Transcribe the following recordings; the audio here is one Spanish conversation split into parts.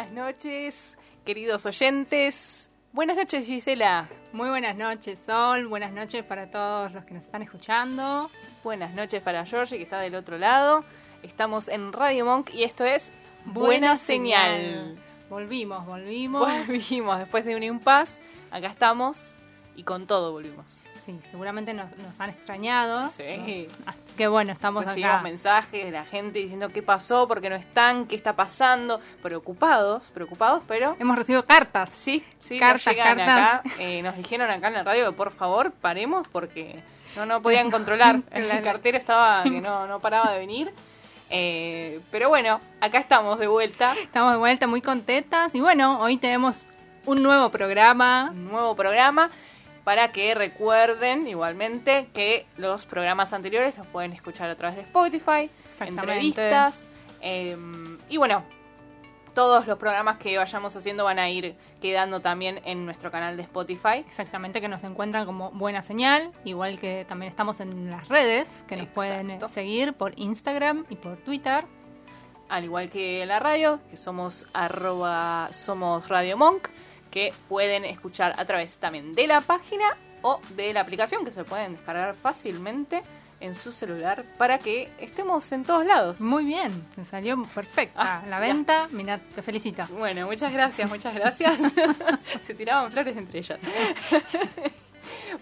Buenas noches, queridos oyentes. Buenas noches, Gisela. Muy buenas noches, Sol. Buenas noches para todos los que nos están escuchando. Buenas noches para Georgie, que está del otro lado. Estamos en Radio Monk y esto es Buena, Señal. Volvimos, volvimos. Volvimos después de un impasse. Acá estamos y con todo volvimos. Sí, seguramente nos, nos han extrañado. Sí. Así que bueno, estamos Recibimos acá. mensajes de la gente diciendo qué pasó, por qué no están, qué está pasando. Preocupados, preocupados, pero Hemos recibido cartas. Sí, sí, Cartas, nos llegan cartas. acá. eh, nos dijeron acá en la radio que por favor paremos porque no, no podían controlar. El cartero estaba que no, no paraba de venir. Eh, pero bueno, acá estamos de vuelta. Estamos de vuelta muy contentas. Y bueno, hoy tenemos un nuevo programa. Un nuevo programa para que recuerden igualmente que los programas anteriores los pueden escuchar a través de Spotify, entrevistas. eh, y bueno, todos los programas que vayamos haciendo van a ir quedando también en nuestro canal de Spotify. Exactamente, que nos encuentran como Buena Señal. Igual que también estamos en las redes, que nos pueden eh, seguir por Instagram y por Twitter. al igual que la radio, que somos arroba somos Radio Monk, que pueden escuchar a través también de la página o de la aplicación que se pueden descargar fácilmente en su celular para que estemos en todos lados. Muy bien, me salió perfecta Ah, la venta. Mira, te felicito. Bueno, muchas gracias, muchas gracias. se tiraban flores entre ellas.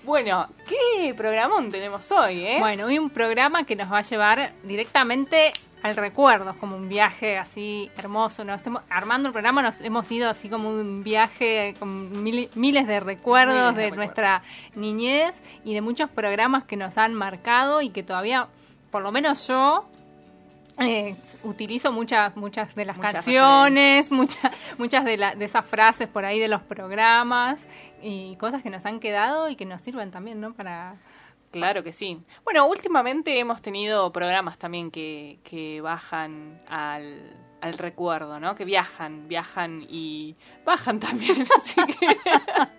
bueno, ¿qué programón tenemos hoy, eh? Bueno, hoy un programa que nos va a llevar directamente al recuerdo, como un viaje así hermoso. Nos hemos- armando el programa nos hemos ido así como un viaje con mil- miles de recuerdos Miles de de, recuerdos. nuestra niñez y de muchos programas que nos han marcado y que todavía, por lo menos yo, eh, utilizo muchas muchas de las Muchas canciones, muchas muchas de, la- de esas frases por ahí de los programas y cosas que nos han quedado y que nos sirven también, ¿no? Para Claro que sí. Bueno, últimamente hemos tenido programas también que, que bajan al, al recuerdo, ¿no? Que viajan, viajan y bajan también. así que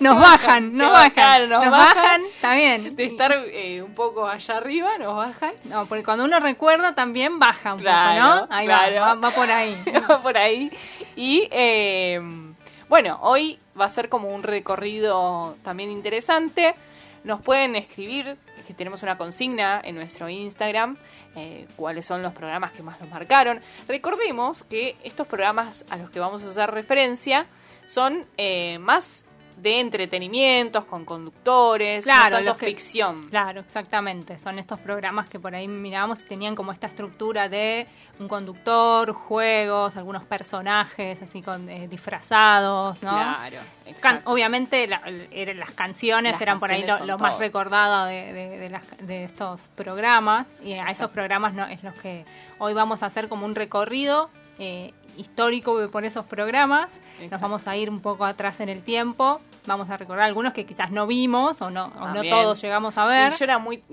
Nos bajan, nos bajan, nos nos bajan, bien. de estar eh, un poco allá arriba, nos bajan. No, porque cuando uno recuerda también baja un Claro, poco, ¿no? Ahí va, claro. va, va por ahí. por ahí. Y eh, bueno, hoy va a ser como un recorrido también interesante. Nos pueden escribir, que tenemos una consigna en nuestro Instagram, eh, cuáles son los programas que más nos marcaron. Recordemos que estos programas a los que vamos a hacer referencia son eh, más de entretenimientos, con conductores, no Claro, tanto los que- ficción. Claro, exactamente. Son estos programas que por ahí mirábamos y tenían como esta estructura de un conductor, juegos, algunos personajes así con eh, disfrazados, ¿no? Claro, Can- obviamente la- las canciones Las eran por ahí lo, más recordado de, de- de las- de estos programas y a esos programas no es los que hoy vamos a hacer como un recorrido eh, histórico por esos programas nos vamos a ir un poco atrás en el tiempo vamos a recordar algunos que quizás no vimos o no o no todos llegamos a ver Y yo era muy.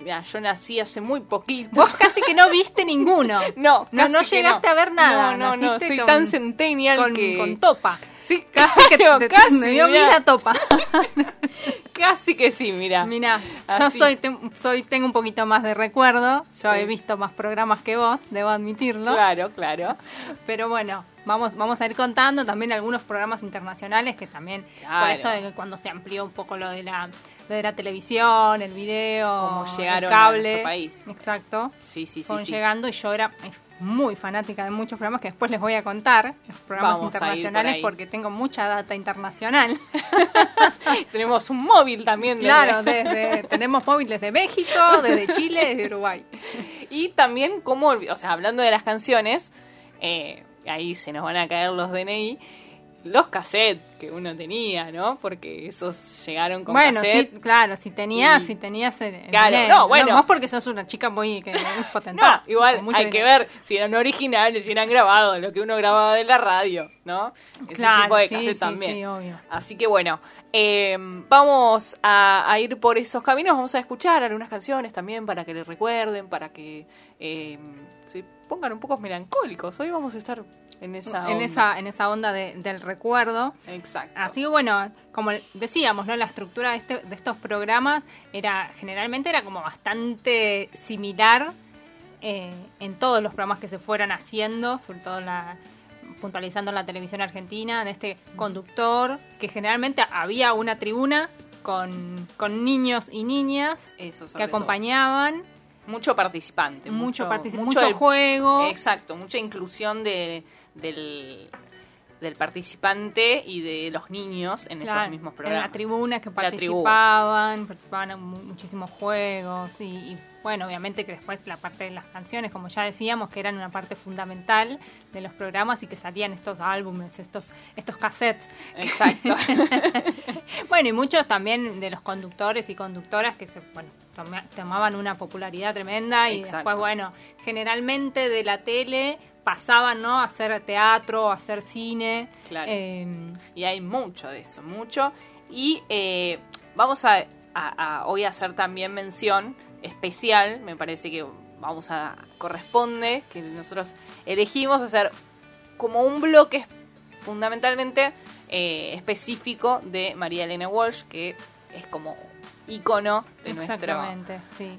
Mira, yo nací hace muy poquito. vos casi que no viste ninguno No, no, no llegaste no. a ver nada No, no, no. Soy con- tan centennial con, que. con topa Sí, casi que te, casi, me dio mirá. vida topa Casi que sí, mira. Mira, yo soy, te- soy, tengo un poquito más de recuerdo. Yo Sí. he visto más programas que vos, debo admitirlo. Claro, claro. Pero bueno, vamos, vamos a ir contando también algunos programas internacionales que también, por Claro. esto de que cuando se amplió un poco lo de la, lo de la televisión, el video, Cómo llegaron el cable. a nuestro país. Exacto. Sí, sí, sí. fueron sí. llegando y yo era muy fanática de muchos programas que después les voy a contar, los programas Vamos por internacionales, porque tengo mucha data internacional. Tenemos un móvil también. de- Claro, desde, tenemos móviles de México, desde Chile, desde Uruguay. Y también, como, o sea, hablando de las canciones, eh, ahí se nos van a caer los DNI. los cassettes que uno tenía, ¿no? Porque esos llegaron con bueno, cassette. sí, claro, si tenías, Y- si tenías el, el Claro, dinero. no, bueno. vos porque sos una chica muy, que, muy No, potentada. igual con mucho hay que dinero. ver si eran originales, si eran grabados, lo que uno grababa de la radio, ¿no? Ese Claro, tipo de sí, cassette sí, también. sí, obvio. Así que bueno, eh, vamos a, a ir por esos caminos, vamos a escuchar algunas canciones también para que les recuerden, para que eh, pongan un poco melancólicos. Hoy vamos a estar en esa en onda. esa en esa onda de- del recuerdo. Exacto. Así que bueno, como decíamos, ¿no? La estructura de, este- de estos programas era generalmente era como bastante similar eh, en todos los programas que se fueran haciendo, sobre todo la puntualizando en la televisión argentina, de este conductor, que generalmente había una tribuna con, con niños y niñas Eso, que acompañaban, todo. Mucho participante. mucho, mucho mucho juego. Exacto, mucha inclusión de, del, del participante y de los niños en Claro, esos mismos programas. En la tribuna que participaban, participaban en mu- muchísimos juegos y, y, bueno, obviamente que después la parte de las canciones, como ya decíamos, que eran una parte fundamental de los programas y que salían estos álbumes, estos estos cassettes. Exacto. Bueno, y muchos también de los conductores y conductoras que se, bueno, toma- tomaban una popularidad tremenda y Exacto. después, bueno, generalmente de la tele pasaban, ¿no? A hacer teatro, a hacer cine. Claro. em, Y hay mucho de eso, mucho. Y eh, vamos a, a- a hoy hacer también mención especial, me parece que vamos a corresponde, que nosotros elegimos hacer como un bloque fundamentalmente eh, específico de María Elena Walsh, que es como ícono de nuestro, Exactamente, sí.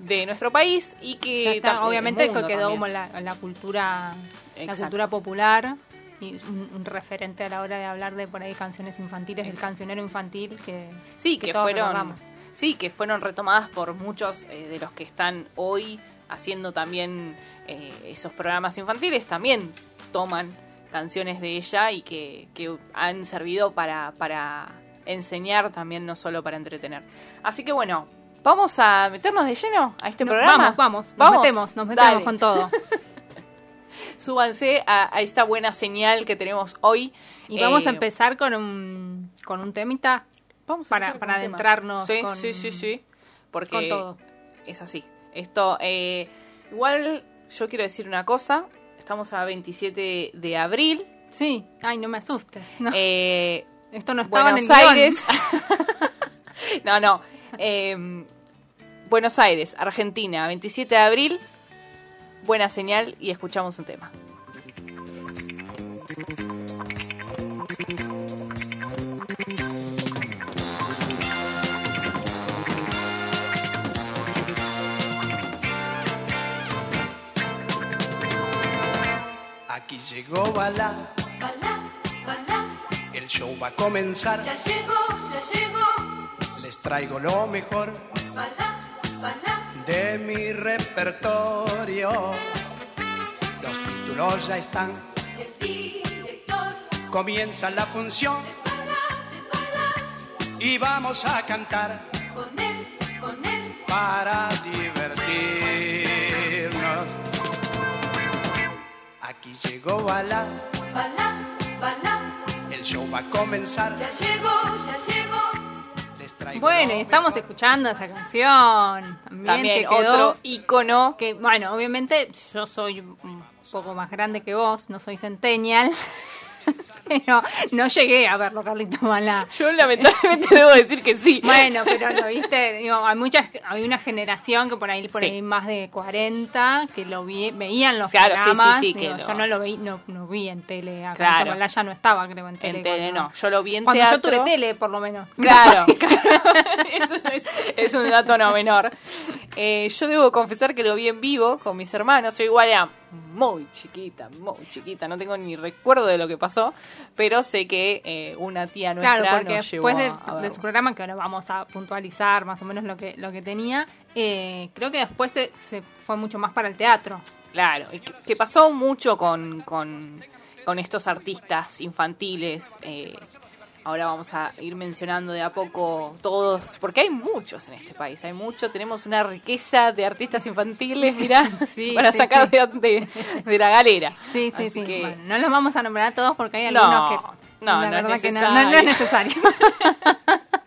De nuestro país y que está, obviamente mundo quedó también. como la, la cultura la Exacto. cultura popular y un, un referente a la hora de hablar de por ahí canciones infantiles, el cancionero infantil que, Sí, que, todos fueron, recordamos. sí, que fueron retomadas por muchos eh, de los que están hoy haciendo también eh, esos programas infantiles, también toman canciones de ella y que, que han servido para, para enseñar también, no solo para entretener. Así que bueno, vamos a meternos de lleno a este No, programa. Vamos, vamos, nos Vamos, metemos, nos metemos dale. con todo. Súbanse a, a esta buena señal que tenemos hoy. Y vamos a Eh, empezar con un, con un temita Vamos a para, para adentrarnos Sí, con, sí, sí, sí. Porque con todo. es así. Esto, eh, igual yo quiero decir una cosa. Estamos a 27 de abril. Sí, ay, no me asustes. No, Eh, esto no estaba Buenos en el. Aires. no, no. Eh, Buenos Aires, Argentina, 27 de abril. Buena señal y escuchamos un tema. Aquí llegó Bala, Balá, balá, el show va a comenzar. ya llegó, ya llegó. Traigo lo mejor de mi repertorio. Los títulos ya están, comienza la función y vamos a cantar con él, con él. para divertirnos. Aquí llegó Bala, Balá, balá, el show va a comenzar. ya llegó, ya llegó. Bueno, y estamos escuchando esa canción. También, También que quedó- otro ícono. que bueno, obviamente yo soy un poco más grande que vos, no soy centennial, pero no llegué a verlo, Carlito Malá. Yo lamentablemente debo decir que sí. Bueno, pero lo viste, digo, hay muchas, hay una generación que por ahí, por Sí. ahí más de 40 que lo vi, veían los Claro, sí, sí, programas. sí, digo, lo- Yo no lo vi, no, no vi en tele, Claro. en Malá ya no estaba, creo, en tele. En tele cuando- no, yo lo vi en Cuando teatro. yo tuve tele, por lo menos. Claro, Eso es, es un dato no menor. Eh, yo debo confesar que lo vi en vivo con mis hermanos. Yo igual era muy chiquita, muy chiquita. No tengo ni recuerdo de lo que pasó, pero sé que eh, una tía nuestra Claro, porque nos llevó después de, a- su programa, que ahora vamos a puntualizar más o menos lo que, lo que tenía, eh, creo que después se, se fue mucho más para el teatro. Claro, que, que pasó mucho con, con, con estos artistas infantiles. eh, ahora vamos a ir mencionando de a poco todos, porque hay muchos en este país, hay mucho, tenemos una riqueza de artistas infantiles, mirá, Sí, para sí, sacar sí. De, la galera. Sí, sí, Así sí. que- Bueno, no los vamos a nombrar a todos porque hay No. algunos que No, la no es que no, necesario. no- no es necesario.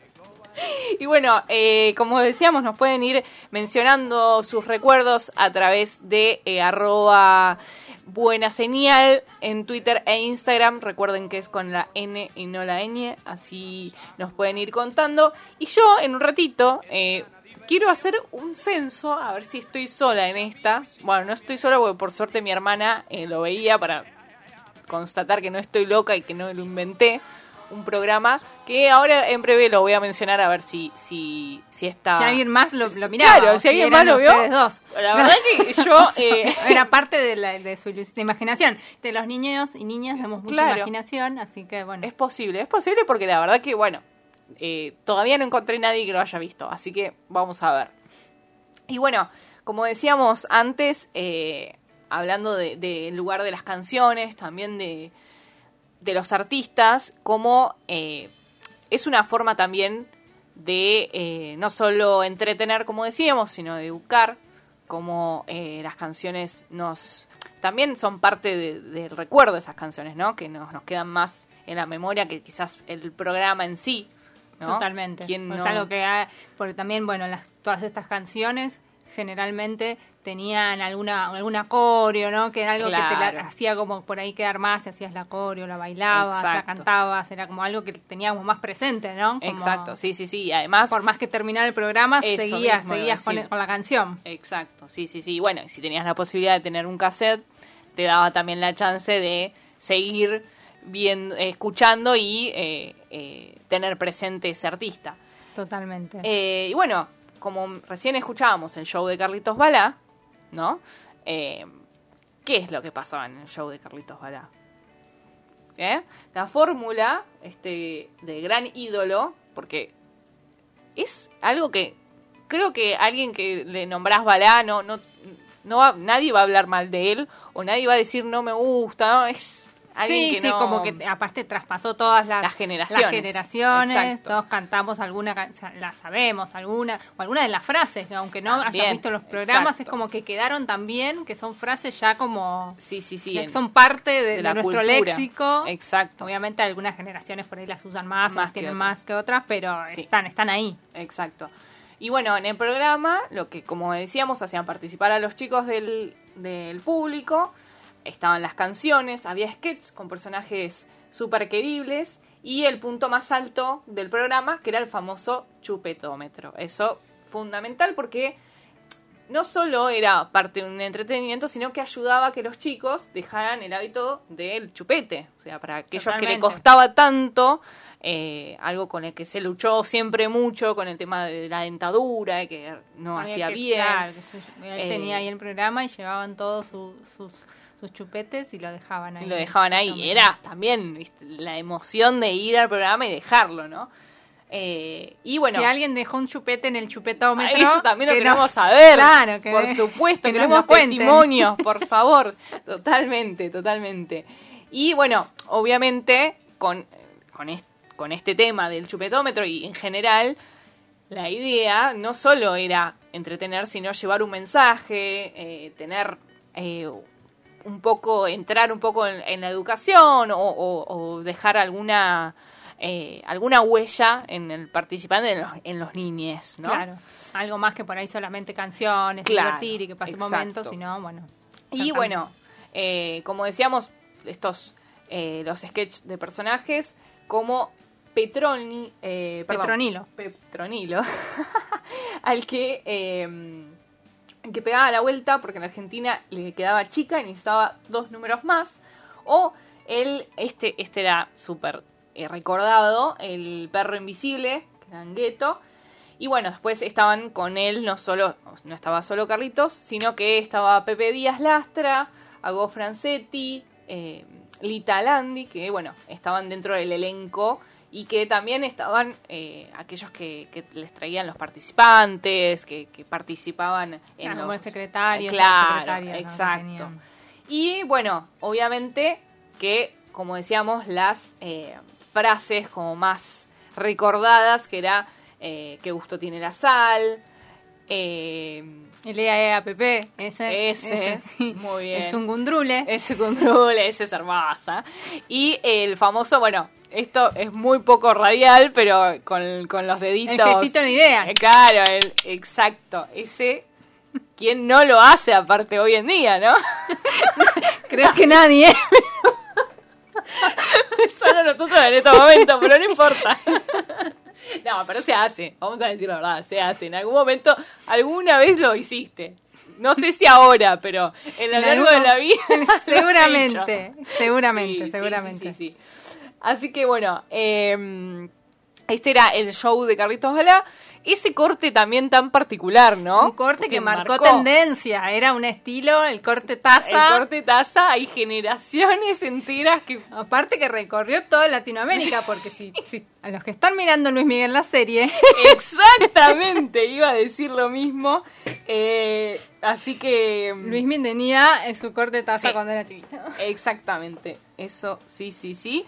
Y bueno, eh, como decíamos, nos pueden ir mencionando sus recuerdos a través de eh, arroba buena señal en Twitter e Instagram. Recuerden que es con la N y no la ñ, así nos pueden ir contando. Y yo en un ratito eh, quiero hacer un censo, a ver si estoy sola en esta. Bueno, no estoy sola porque por suerte mi hermana eh, lo veía para constatar que no estoy loca y que no lo inventé. Un programa que ahora en breve lo voy a mencionar a ver si, si, si está. Si alguien más lo, lo miraba. Claro, si alguien más lo vio. dos. La verdad que yo. eh, Era parte de, la, de su de imaginación. De los niños y niñas tenemos mucha Claro. imaginación, así que bueno. Es posible, es posible porque la verdad que, bueno, eh, todavía no encontré nadie que lo haya visto, así que vamos a ver. Y bueno, como decíamos antes, eh, hablando del de, del lugar de las canciones, también de, de los artistas, como eh, es una forma también de eh, no solo entretener, como decíamos, sino de educar, como eh, las canciones nos también son parte de- del recuerdo de esas canciones, ¿no? Que nos, nos quedan más en la memoria que quizás el programa en sí. ¿no? Totalmente. ¿Quién no? algo que ha- porque también, bueno, las, todas estas canciones generalmente tenían alguna alguna coreo, ¿no? Que era algo que te la, hacía como por ahí quedar más, si hacías la coreo, la bailabas, la cantabas, era como algo que teníamos más presente, ¿no? Como Exacto, sí, sí, sí. y Además, Por más que terminara el programa, seguías, seguías con, la canción. Exacto, sí, sí, sí. Bueno, si tenías la posibilidad de tener un cassette, te daba también la chance de seguir viendo, escuchando y eh, eh, tener presente ese artista. Totalmente. Eh, y bueno, como recién escuchábamos el show de Carlitos Balá, ¿no? Eh, ¿Qué es lo que pasaba en el show de Carlitos Balá? ¿Eh? La fórmula este, de gran ídolo, porque es algo que creo que alguien que le nombrás Balá no, no, no va- nadie va a hablar mal de él o nadie va a decir no me gusta, ¿no? Es alguien sí, que sí, no- como que aparte traspasó todas las, Las generaciones. las generaciones, Exacto. todos cantamos alguna, la sabemos, alguna, o alguna de las frases, que aunque no También, hayas visto los programas, exacto. es como que quedaron también, que son frases ya como, Sí, sí, sí. que son parte de, de de nuestro cultura. léxico. Exacto. Obviamente algunas generaciones por ahí las usan más, Más las tienen otras. más que otras, pero Sí. están, están ahí. Exacto. Y bueno, en el programa, lo que como decíamos, hacían participar a los chicos del, del público, estaban las canciones, había sketches con personajes súper queribles y el punto más alto del programa, que era el famoso chupetómetro. Eso fundamental porque no solo era parte de un entretenimiento, sino que ayudaba a que los chicos dejaran el hábito del chupete. O sea, para aquellos que le costaba tanto, eh, algo con el que se luchó siempre mucho, con el tema de la dentadura, de que no Había hacía que- bien. claro, que él Eh, tenía ahí el programa y llevaban todos su- sus, sus chupetes y lo dejaban ahí. Y lo dejaban ahí. Era también ¿viste? la emoción de ir al programa y dejarlo, ¿no? Eh, y bueno, si alguien dejó un chupete en el chupetómetro, Eso también lo que queremos nos- saber. Claro, que por supuesto, que queremos testimonios, por favor. Totalmente, totalmente. Y bueno, obviamente, con, con, est- con este tema del chupetómetro y en general, la idea no solo era entretener, sino llevar un mensaje, eh, tener eh, un poco, entrar un poco en, en la educación o, o- o dejar alguna eh, alguna huella en el participante, en los, en los niñes, ¿no? Claro, algo más que por ahí solamente canciones, Claro, divertir y que pase exacto. momentos, sino bueno. Y bueno, eh, como decíamos, estos eh, los sketches de personajes como Petroni, eh, perdón, Petronilo. Petronilo, al que eh, que pegaba la vuelta porque en Argentina le quedaba chica y necesitaba dos números más. O el, este, este era súper eh, recordado, el perro invisible, que era Angueto. Y bueno, después estaban con él, no solo, no estaba solo Carlitos, sino que estaba Pepe Díaz Lastra, Ago Francetti, eh, Lita Landi, que bueno, estaban dentro del elenco y que también estaban eh, aquellos que, que les traían los participantes, que, que participaban en Claro, los... como el secretario, Claro, exacto. Y bueno, obviamente que, como decíamos, las eh, frases como más recordadas, que era eh, qué gusto tiene la sal, eh, El EAEAPP, ese, Ese, sí. muy bien. Es un gundrule. ese control, ese es hermosa. Y el famoso, bueno, esto es muy poco radial, pero con, con los deditos. El gestito ni idea. Eh, Claro, el, exacto. Ese, ¿quién no lo hace aparte hoy en día, no? Creo que nadie. Solo nosotros en este momento, pero no importa. No, pero se hace, vamos a decir la verdad, se hace. En algún momento, alguna vez lo hiciste. No sé si ahora, pero en lo largo de la vida. Seguramente, seguramente, seguramente. sí, sí, sí. Así que bueno, eh, este era el show de Carlitos Balá. Ese corte también tan particular, ¿no? Un corte Porque que marcó, tendencia, era un estilo, el corte taza. El corte taza, hay generaciones enteras que Aparte que recorrió toda Latinoamérica, porque si, si a los que están mirando Luis Miguel la serie, Exactamente, iba a decir lo mismo. Eh, así que. Luis Miguel tenía en su corte taza Sí. cuando era chiquito. Exactamente, eso sí, sí, sí.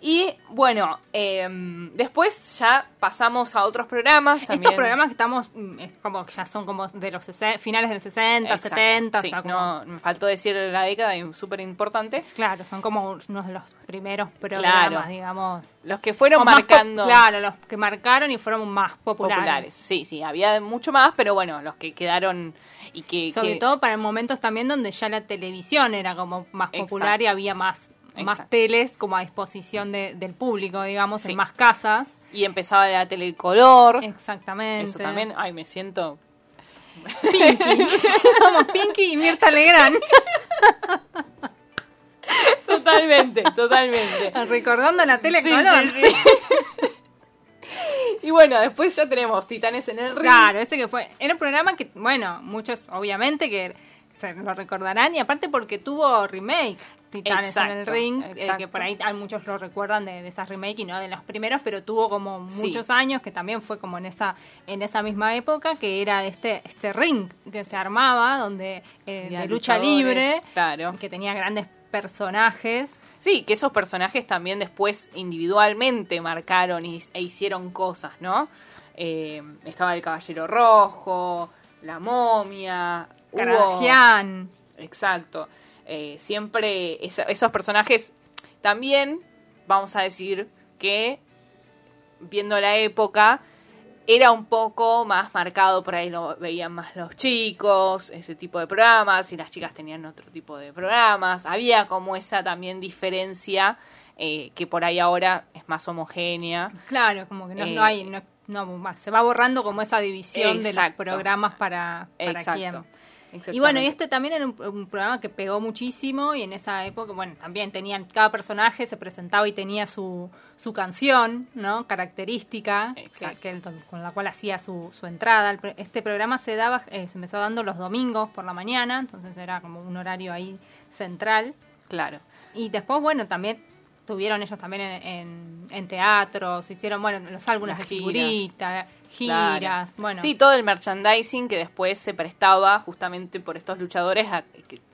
Y bueno, eh, después ya pasamos a otros programas. Estos programas que estamos, mm, es como que ya son como de los finales de los 60, Exacto, 70, sí, o sea, como- no, me faltó decir la década y súper importante. claro, son como unos de los primeros programas, Claro. digamos. Los que fueron marcando claro, los que marcaron y fueron más populares. populares. Sí, sí, había mucho más, pero bueno, los que quedaron y que. Sobre que- todo para momentos también donde ya la televisión era como más popular Exacto. y había más, más teles como a disposición de- del público, digamos, Sí. en más casas. Y empezaba la telecolor. Exactamente. Eso también. Ay, me siento. Pinky. Somos Pinky y Mirta Legrand. Totalmente, totalmente. Recordando la Sí, telecolor. sí, sí. y bueno, después ya tenemos Titanes en el ring. Claro, ese que fue. Era un programa que, bueno, muchos obviamente que se lo recordarán y aparte porque tuvo remake. Titanes en el Exacto, ring, eh, exacto. que por ahí hay muchos lo recuerdan de, de esas remake y no de los primeros, pero tuvo como Sí. muchos años que también fue como en esa en esa misma época que era este este ring que se armaba donde eh, de lucha libre, claro. que tenía grandes personajes. Sí, que esos personajes también después individualmente marcaron y, e hicieron cosas, ¿no? Eh, estaba el Caballero Rojo, la momia, hubo- Caradagian. Exacto. Eh, siempre esa- esos personajes también, vamos a decir que, viendo la época, era un poco más marcado, por ahí lo veían más los chicos, ese tipo de programas, y las chicas tenían otro tipo de programas. Había como esa también diferencia eh, que por ahí ahora es más homogénea. Claro, como que no, Eh, no hay, no, no, más, se va borrando como esa división de los programas para, para Exacto. quién. Y bueno, y este también era un, un programa que pegó muchísimo y en esa época, bueno, también tenían, cada personaje se presentaba y tenía su, su canción, ¿no? Característica, que, con la cual hacía su, su entrada. Este programa se daba, eh, se empezó dando los domingos por la mañana, entonces era como un horario ahí central. Claro. Y después, bueno, también tuvieron ellos también en, en, en teatros, hicieron, bueno, los álbumes Las de giras. Claro. giras, bueno. Sí, todo el merchandising que después se prestaba justamente por estos luchadores a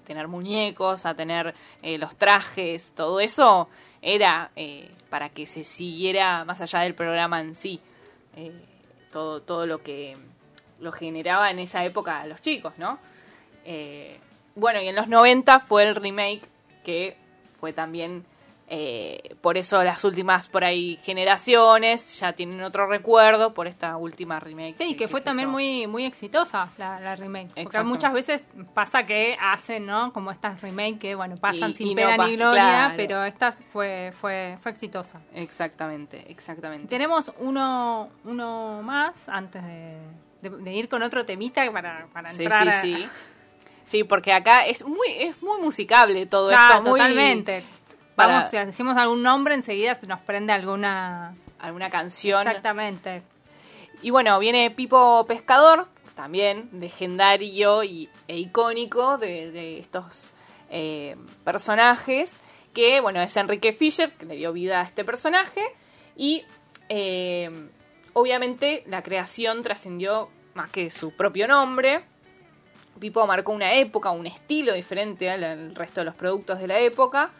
tener muñecos, a tener eh, los trajes, todo eso era eh, para que se siguiera más allá del programa en sí. Eh, todo, todo lo que lo generaba en esa época a los chicos, ¿no? Eh, bueno, y en los 90 fue el remake que fue también eh, por eso las últimas por ahí generaciones ya tienen otro recuerdo por esta última remake. Sí, que fue también muy muy exitosa la, la remake. Porque muchas veces pasa que hacen, ¿no? Como estas remake que, bueno, pasan Y- sin y no pena ni gloria, claro. pero esta fue, fue, fue exitosa. Exactamente, exactamente. Tenemos uno, uno más antes de, de- de ir con otro temita para, para Sí, entrar a- sí, sí. Sí, porque acá es muy es muy musicable todo Claro, esto, muy totalmente. Para- Vamos, si decimos algún nombre, enseguida se nos prende alguna... alguna canción. Exactamente. Y bueno, viene Pipo Pescador, también legendario y, e icónico de, de estos eh, personajes, que bueno, es Enrique Fischer, que le dio vida a este personaje, y eh, obviamente la creación trascendió más que su propio nombre. Pipo marcó una época, un estilo diferente al, al resto de los productos de la época,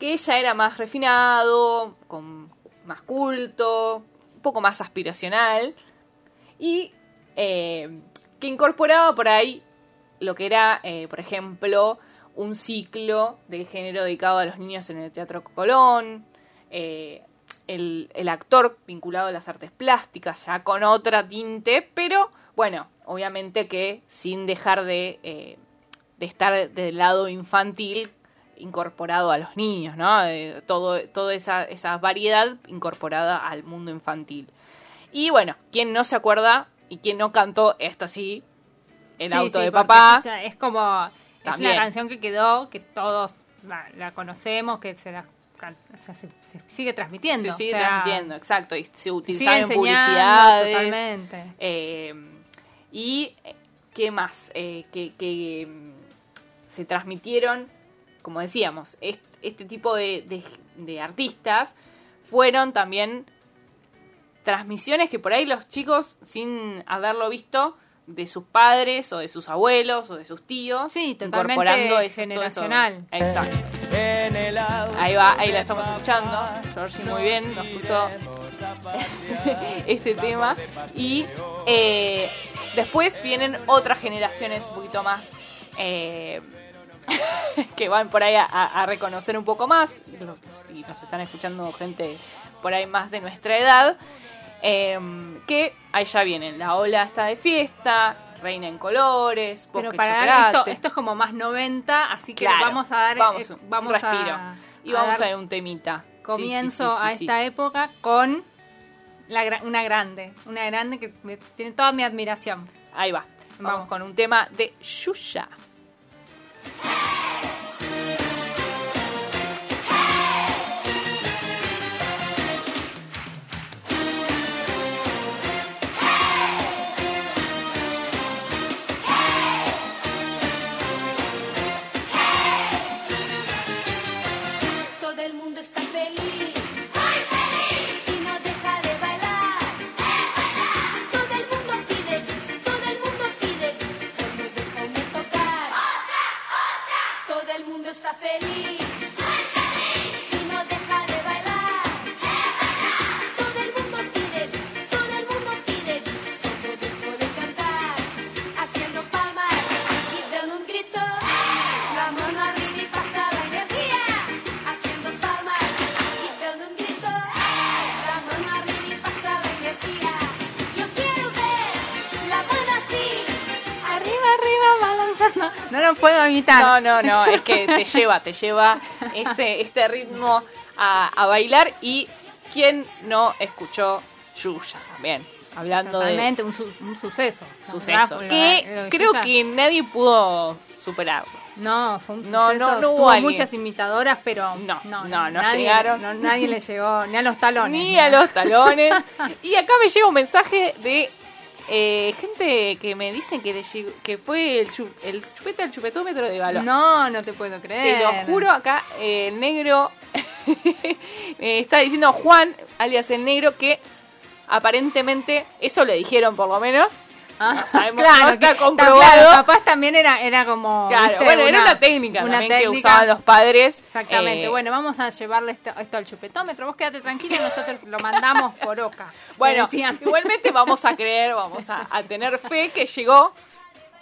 que ya era más refinado, con más culto, un poco más aspiracional, y eh, que incorporaba por ahí lo que era, eh, por ejemplo, un ciclo de género dedicado a los niños en el Teatro Colón, eh, el, el actor vinculado a las artes plásticas, ya con otra tinte, pero bueno, obviamente que sin dejar de, de estar del lado infantil incorporado a los niños, ¿no? Todo, toda esa, esa variedad incorporada al mundo infantil. Y bueno, quien no se acuerda y quien no cantó esta sí, el Sí, auto sí, de papá. es como. Es una canción que quedó, que todos la, la conocemos, que se, la, can- o sea, se, se sigue transmitiendo. Se sigue o sea, transmitiendo, exacto. Y se utilizaban en publicidades. Totalmente. Eh, y eh, qué más Eh, que, que, mm, se transmitieron, como decíamos, est- este tipo de, de- de artistas fueron también transmisiones que por ahí los chicos, sin haberlo visto, de sus padres o de sus abuelos o de sus tíos, Sí, incorporando todo eso. generacional. Exacto. Ahí va, ahí la estamos escuchando. Georgie muy bien nos puso este tema. Y eh, después vienen otras generaciones un poquito más eh, que van por ahí a, a reconocer un poco más. Si nos están escuchando gente por ahí más de nuestra edad. eh, que ahí ya vienen. La ola está de fiesta, Reina en colores, Pero para esto, esto es como más 90, así que Claro, vamos a dar vamos, eh, un vamos respiro. a, y vamos a dar ver un temita. Comienzo sí, sí, sí, a esta época con la, una grande, una grande que tiene toda mi admiración. Ahí va. Vamos, Vamos. con un tema de Yuya. Hey! Todo el mundo está feliz. No lo puedo imitar. No, no, no, es que te lleva, te lleva este, este ritmo a, a bailar. Y quién no escuchó Yuya también, hablando de Totalmente, un, su- un suceso. suceso. Que de creo que nadie pudo superarlo. No, fue un No, suceso. no, no hubo Tuvo muchas imitadoras, pero No, no, no, no nadie, llegaron. no, nadie le llegó ni a los talones. Ni a los talones. y acá me llega un mensaje de eh, gente que me dicen que, le llegó- que fue el, chu- el chupete al chupetómetro de balón. No, no te puedo creer. Te lo juro, acá eh, el negro me está diciendo Juan, alias el negro, que aparentemente, eso le dijeron por lo menos. Ah, sabemos, claro, no está que- comprobado. claro, capaz también era, era como. Claro, ¿viste? bueno, era una técnica una también que técnica. usaban los padres. Exactamente. Eh, bueno, vamos a llevarle esto, esto al chupetómetro. Vos quédate tranquilo, nosotros lo mandamos por Oca. Bueno, igualmente vamos a creer, vamos a, a tener fe que llegó,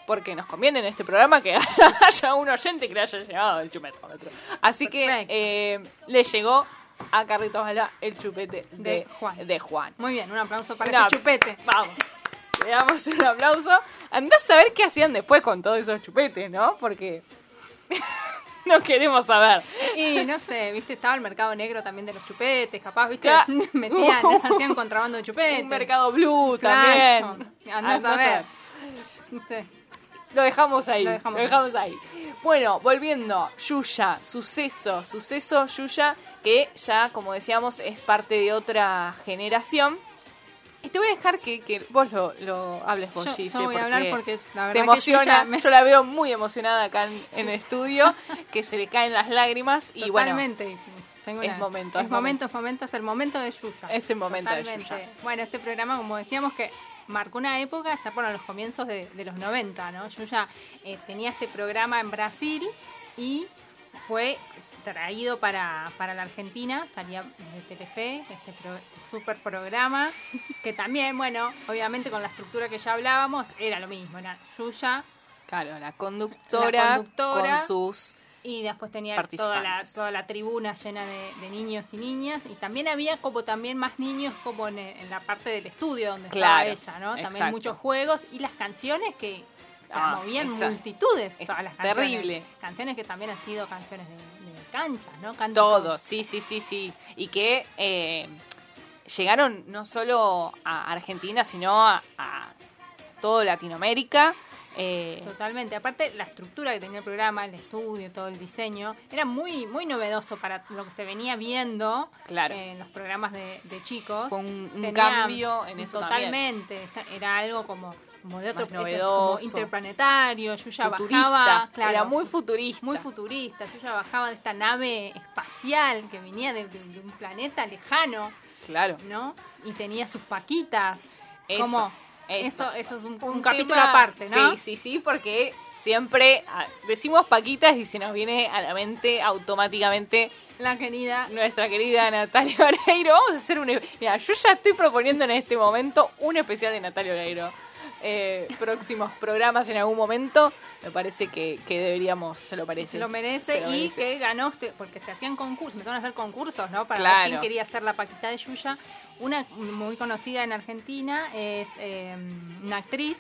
porque nos conviene en este programa que haya un oyente que le haya llegado el chupetómetro. Así que eh, le llegó a Carlitos Bala el chupete de, De Juan. de Juan. Muy bien, un aplauso para No, ese chupete. Vamos. Le damos un aplauso. Andás a saber qué hacían después con todos esos chupetes, ¿no? Porque no queremos saber. Y no sé, viste, estaba el mercado negro también de los chupetes, capaz, viste, Claro. metían, hacían contrabando de chupetes. Un mercado blue Claro. también. Andás a ver. ¿Viste? Lo dejamos ahí. Lo Lo dejamos dejamos, ahí. Bueno, volviendo. Yuya, suceso, suceso Yuya, que ya, como decíamos, es parte de otra generación. Y te voy a dejar que, que vos lo, lo hables vos, Yo- Gise, yo voy a hablar porque la verdad te que emociona. Me- Yo la veo muy emocionada acá en, en el estudio, que se le caen las lágrimas. Y bueno, Totalmente. Tengo es momento, Es, es momento, es momento, es el momento de Yuya. Es el momento de. Yuya. Bueno, este programa, como decíamos, que marcó una época, ya por los comienzos de, de los 90, ¿no? Yuya eh, tenía este programa en Brasil y fue traído para, para la Argentina, salía de Telefe, este, pro- este super programa, que también, bueno, obviamente con la estructura que ya hablábamos, era lo mismo, era Yuya claro, la conductora, La conductora con sus Y después tenía toda la, toda la tribuna llena de, de niños y niñas. Y también había como también más niños como en, en la parte del estudio donde Claro, estaba ella, ¿no? También exacto. muchos juegos y las canciones que se Ah, movían multitudes. es Todas las canciones. terrible. Canciones que también han sido canciones de, de cancha, ¿no? Cánticos. Todo, sí, sí, sí, sí. Y que eh, llegaron no solo a Argentina, sino a, a toda Latinoamérica. Eh, Totalmente. Aparte, la estructura que tenía el programa, el estudio, todo el diseño, era muy muy novedoso para lo que se venía viendo Claro. en los programas de, de chicos. Fue un- cambio en eso Totalmente. Era algo como, como de otro como interplanetario. Yuya futurista. bajaba. Claro, Era muy futurista. muy futurista. Yuya bajaba de esta nave espacial que venía de, de- de un planeta lejano, Claro. ¿no? Y tenía sus paquitas. Eso, Como, eso. eso, es un, un Un capítulo tema- aparte, ¿no? Sí, sí, sí, porque siempre ah, decimos Paquitas y se nos viene a la mente automáticamente La querida nuestra querida Natalia Oreiro. Vamos a hacer un... Mira, yo ya estoy proponiendo en este momento un especial de Natalia Oreiro. Eh, próximos programas en algún momento. Me parece que, que deberíamos, se lo parece. se lo merece Se lo y merece. que ganó, este- porque se hacían concursos, empezaron a hacer concursos, ¿no? Para Claro. ver quién quería ser la Paquita de Yuya. Una muy conocida en Argentina es eh, una actriz,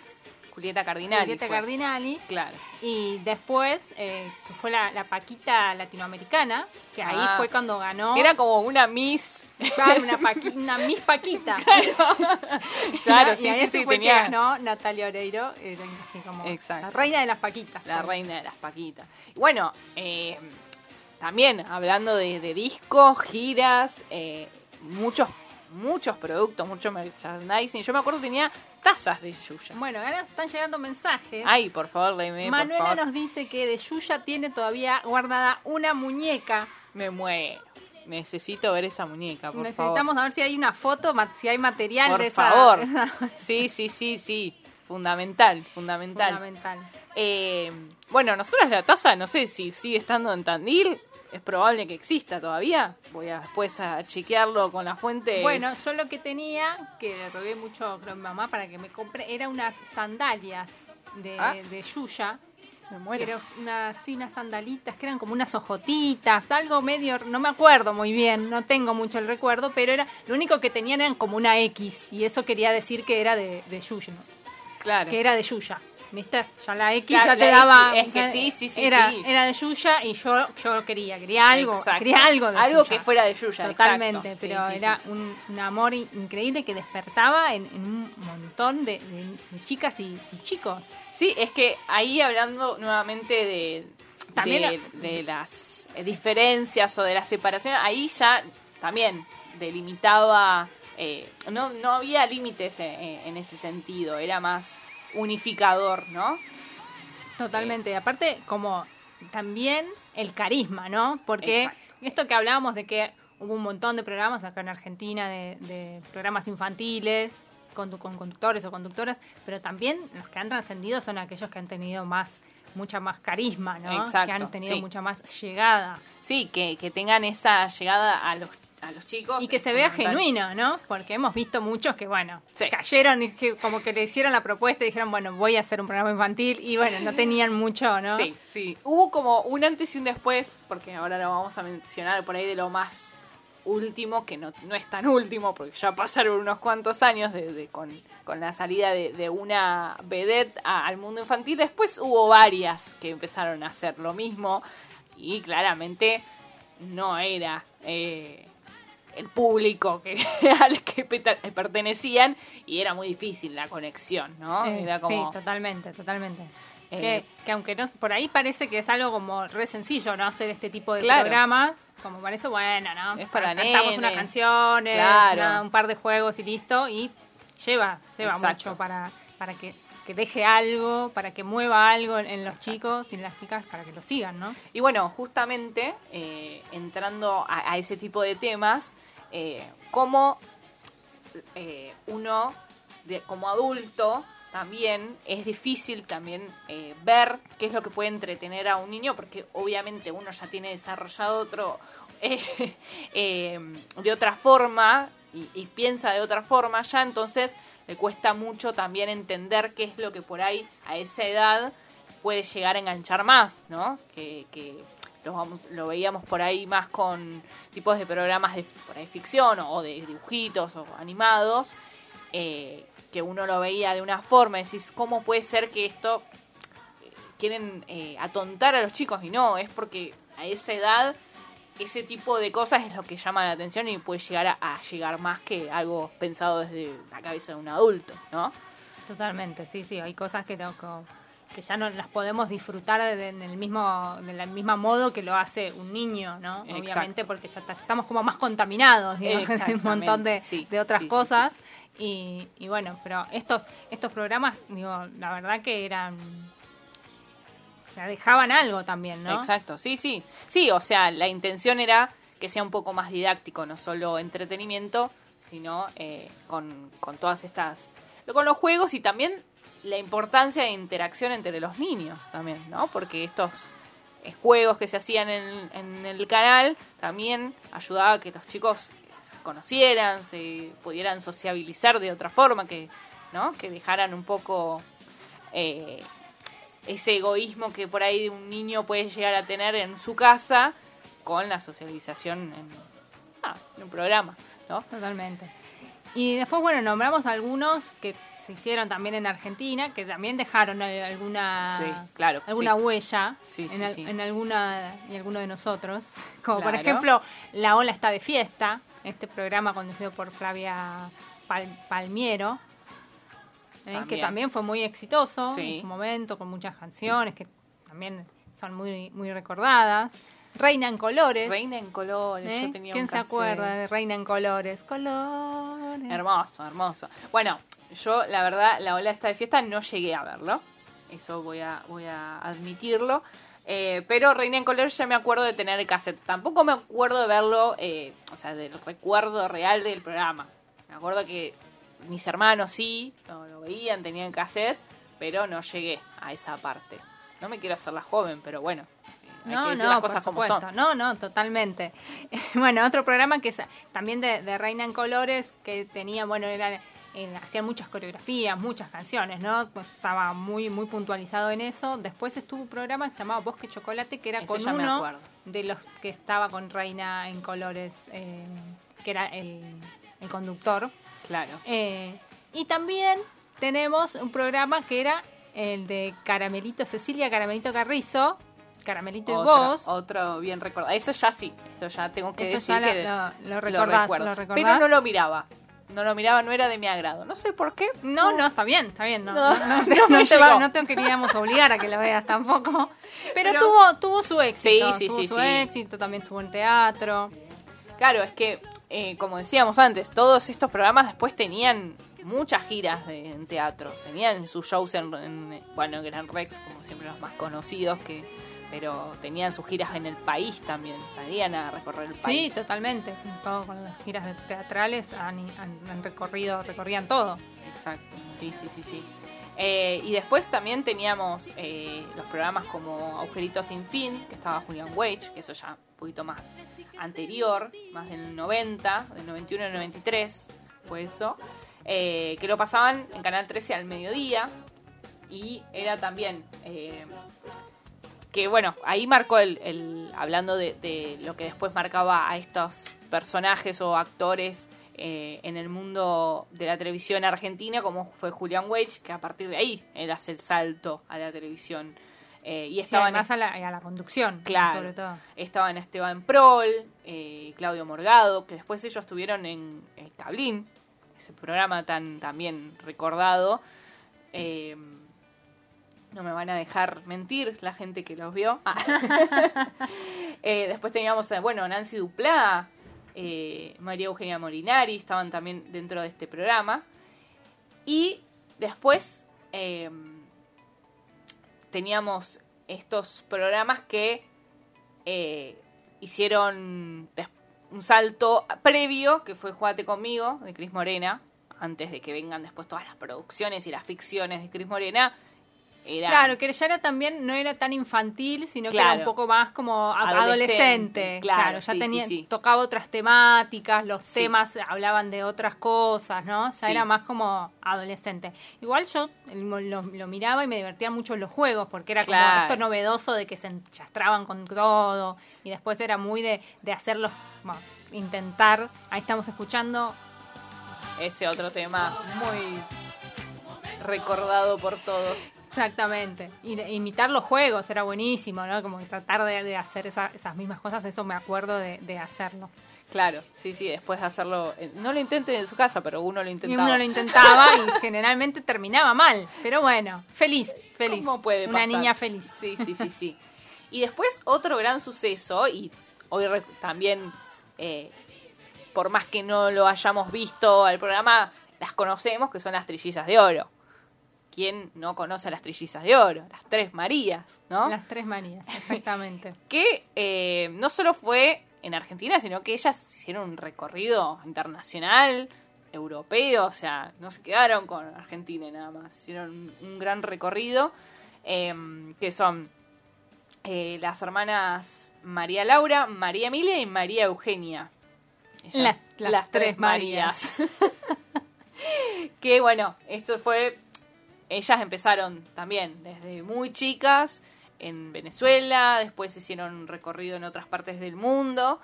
Julieta Cardinali. Julieta fue. Cardinali. Claro. Y después, eh, que fue la, la Paquita latinoamericana, que ahí Ah. fue cuando ganó. Era como una Miss. Claro, una, paqui- una Miss Paquita. Claro, y sí, ahí sí, sí, fue tenía- que ganó Natalia Oreiro, era así como Exacto. la reina de las Paquitas. La reina de las Paquitas. Y bueno, eh, también hablando de, de discos, giras, eh, muchos muchos productos, mucho merchandising. Yo me acuerdo que tenía tazas de Yuya. Bueno, ahora están llegando mensajes. Ay, por favor, por Manuela favor. nos dice que de Yuya tiene todavía guardada una muñeca. Me muero. Necesito ver esa muñeca, por Necesitamos favor. ver si hay una foto, si hay material Por de esa. favor. Sí, sí, sí, sí. Fundamental, fundamental. Fundamental. Eh, bueno, nosotros la taza, no sé si sigue estando en Tandil. Es probable que exista todavía. Voy a después a chequearlo con la fuente. Bueno, yo lo que tenía, que le rogué mucho a mi mamá para que me compre, era unas sandalias de, Ah. de Yuya. me muero. Unas, sí, unas sandalitas que eran como unas ojotitas, algo medio, no me acuerdo muy bien, no tengo mucho el recuerdo, pero era lo único que tenían eran como una X y eso quería decir que era de, de Yuya, ¿no? claro. que era de Yuya. ¿Viste? Ya la X Claro, ya te daba. X, es que sí, sí, sí, Era, sí. era de Yuya y yo, yo lo quería. Quería algo. Exacto. Quería algo de Algo Yuya. que fuera de Yuya, Totalmente. exacto. Pero sí, era. Un, un amor in- increíble que despertaba en, en un montón de, de- de chicas y, y chicos. Sí, es que ahí hablando nuevamente de, También de, de las eh, diferencias o de la separación, ahí ya también delimitaba, eh, no, no había límites en, en ese sentido, era más unificador, ¿no? Totalmente. Y aparte, como también el carisma, ¿no? Porque Exacto. esto que hablábamos de que hubo un montón de programas acá en Argentina, de, de programas infantiles, con, con conductores o conductoras, pero también los que han trascendido son aquellos que han tenido más mucha más carisma, ¿no? Exacto, que han tenido sí. mucha más llegada Sí, que, que tengan esa llegada a los, a los chicos. y que se vea genuino, ¿no? Porque hemos visto muchos que, bueno, Sí. cayeron y que como que le hicieron la propuesta y dijeron, bueno, voy a hacer un programa infantil y bueno, no tenían mucho, ¿no? Sí, sí. Hubo como un antes y un después, porque ahora lo vamos a mencionar por ahí de lo más último, que no, no es tan último, porque ya pasaron unos cuantos años de, de- con, con la salida de, de una vedette a- al mundo infantil. Después hubo varias que empezaron a hacer lo mismo y claramente no era eh, el público que, al que peta- pertenecían y era muy difícil la conexión, ¿no? Eh, Era como... Sí, totalmente, totalmente. Eh, que, que aunque no, por ahí parece que es algo como re sencillo, ¿no? Hacer este tipo de Claro. programas, como parece, bueno, ¿no? Es para Cantamos nenes. unas canciones, Claro. una- un par de juegos y listo, y lleva, lleva Exacto. mucho para, para que, que deje algo, para que mueva algo en, en los chicos y en las chicas, para que lo sigan, ¿no? Y bueno, justamente eh, entrando a, a ese tipo de temas, eh, cómo eh, uno, como adulto, también es difícil también eh, ver qué es lo que puede entretener a un niño, porque obviamente uno ya tiene desarrollado otro eh, eh, de otra forma y, piensa de otra forma ya, entonces le cuesta mucho también entender qué es lo que por ahí a esa edad puede llegar a enganchar más, ¿no? Que lo, veíamos por ahí más con tipos de programas de por ahí ficción o de dibujitos o animados, eh, que uno lo veía de una forma, decís, ¿cómo puede ser que esto eh, quieren eh, atontar a los chicos? Y no, es porque a esa edad ese tipo de cosas es lo que llama la atención y puede llegar a, llegar más que algo pensado desde la cabeza de un adulto, ¿no? Totalmente, sí, sí, hay cosas que no, que ya no las podemos disfrutar de, en el mismo, de la misma modo que lo hace un niño, ¿no? Exacto. Obviamente porque ya ta- estamos como más contaminados, digamos, de un montón de, sí, de otras sí, sí, cosas. Y, y bueno, pero estos, estos programas, digo, la verdad que eran... O sea, dejaban algo también, ¿no? Exacto, sí, sí. Sí, o sea, la intención era que sea un poco más didáctico, no solo entretenimiento, sino eh, con, con todas estas... con los juegos y también la importancia de interacción entre los niños también, ¿no? Porque estos eh, juegos que se hacían en, en el canal también ayudaba a que los chicos se conocieran, se pudieran sociabilizar de otra forma, que, ¿no? Que dejaran un poco... eh, ese egoísmo que por ahí un niño puede llegar a tener en su casa con la socialización en, ah, en un programa, ¿no? Totalmente. Y después, bueno, nombramos algunos que se hicieron también en Argentina, que también dejaron eh, alguna Sí, claro, alguna sí. huella Sí, en, en alguna y alguno de nosotros. Como por ejemplo, La Ola está de fiesta, este programa conducido por Flavia Pal- Palmiero, eh, que También. fue muy exitoso en su momento, con muchas canciones que también son muy, muy recordadas. Reina en colores. Reina en colores, ¿eh? yo tenía ¿Quién un se acuerda de Reina en colores? Hermoso, hermoso. Bueno, yo la verdad, la ola esta de fiesta no llegué a verlo. Eso voy a, voy a admitirlo. Eh, pero Reina en Colores ya me acuerdo de tener el cassette. Tampoco me acuerdo de verlo, eh, o sea, del recuerdo real del programa. Me acuerdo que mis hermanos sí, lo, lo veían, tenían cassette, pero no llegué a esa parte. No me quiero hacer la joven, pero bueno, hay No, que decir no, las por cosas como son. No, no, totalmente. bueno, otro programa que es también de, de Reina en Colores, que tenía, bueno, eran, eh, hacían muchas coreografías, muchas canciones, ¿no? Pues Estaba muy, muy puntualizado en eso. Después estuvo un programa que se llamaba Bosque Chocolate, que era Ese con uno de los que estaba con Reina en Colores, eh, que era el, el conductor. Claro. Eh, y también tenemos un programa que era el de Caramelito, Cecilia Caramelito Carrizo, Caramelito y Otro, vos. otro bien recordado. Eso ya sí, eso ya tengo que Eso decir ya que lo- lo- lo recordás, recuerdo. lo recordás. Pero no lo miraba. No lo miraba, no era de mi agrado. No sé por qué. No, no, está bien, está bien. No, No, no, no te, no no va- no te queríamos obligar a que lo veas tampoco. Pero, Pero- tuvo, tuvo su éxito. Sí, sí, tuvo sí, su éxito, también estuvo en teatro. Claro, es que, eh, como decíamos antes, todos estos programas después tenían muchas giras de, en teatro. Tenían sus shows en, en, bueno, Gran Rex, como siempre los más conocidos, que pero tenían sus giras en el país también. Salían a recorrer el Sí, país. totalmente. Todo con las giras teatrales han, han- han recorrido, recorrían todo. Exacto, sí, sí, sí, sí. Eh, y después también teníamos eh, los programas como Agujerito Sin Fin, que estaba Julian Wage, que eso ya un poquito más anterior, más del 90, del 91 al 93, fue eso, eh, que lo pasaban en Canal 13 al mediodía y era también... que bueno, ahí marcó el, el- hablando de, de lo que después marcaba a estos personajes o actores eh, en el mundo de la televisión argentina, como fue Julian Wage, que a partir de ahí él hace el salto a la televisión. Eh, y Sí, estaban además a la, a la conducción, Claro. sobre todo. Estaban Esteban Prol, eh, Claudio Morgado, que después ellos estuvieron en el Cablín, ese programa tan también recordado. Eh, no me van a dejar mentir la gente que los vio. Ah. Eh, después teníamos, eh, bueno, Nancy Duplá, eh, María Eugenia Molinari, estaban también dentro de este programa. Y después eh, teníamos estos programas que hicieron un salto previo, que fue Jugate conmigo, de Cris Morena, antes de que vengan después todas las producciones y las ficciones de Cris Morena. Era... Claro, que ya era también, no era tan infantil, sino que era un poco más como Adolescente, adolescente. claro, ya sí, tenía, sí, sí. tocaba otras temáticas, los temas hablaban de otras cosas, ¿no? O sea, Sí. era más como adolescente. Igual yo lo, miraba y me divertía mucho los juegos, porque era como Claro. esto novedoso de que se enchastraban con todo, y después era muy de, de hacerlos, bueno, intentar, ahí estamos escuchando Ese otro tema muy recordado por todos. Exactamente. Y de- imitar los juegos era buenísimo, ¿no? Como tratar de, de hacer esa- esas mismas cosas, eso me acuerdo de, de hacerlo. Claro, sí, sí, después de hacerlo... eh, No lo intenten en su casa, pero uno lo Y intentaba. uno lo intentaba y generalmente terminaba mal. Pero bueno, feliz, feliz. ¿Cómo puede Una pasar? niña feliz. Sí, sí, sí, sí. Y después otro gran suceso, y hoy también, eh, por más que no lo hayamos visto al programa, las conocemos, que son las trillizas de oro. ¿Quién no conoce a las trillizas de oro? Las tres Marías, ¿no? Las tres manías, exactamente. Que eh, no solo fue en Argentina, sino que ellas hicieron un recorrido internacional, europeo, o sea, no se quedaron con Argentina nada más, hicieron un, gran recorrido, eh, que son eh, las hermanas María Laura, María Emilia y María Eugenia. Ellas- Las- las tres Marías. que bueno, esto fue, ellas empezaron también desde muy chicas en Venezuela, después hicieron un recorrido en otras partes del mundo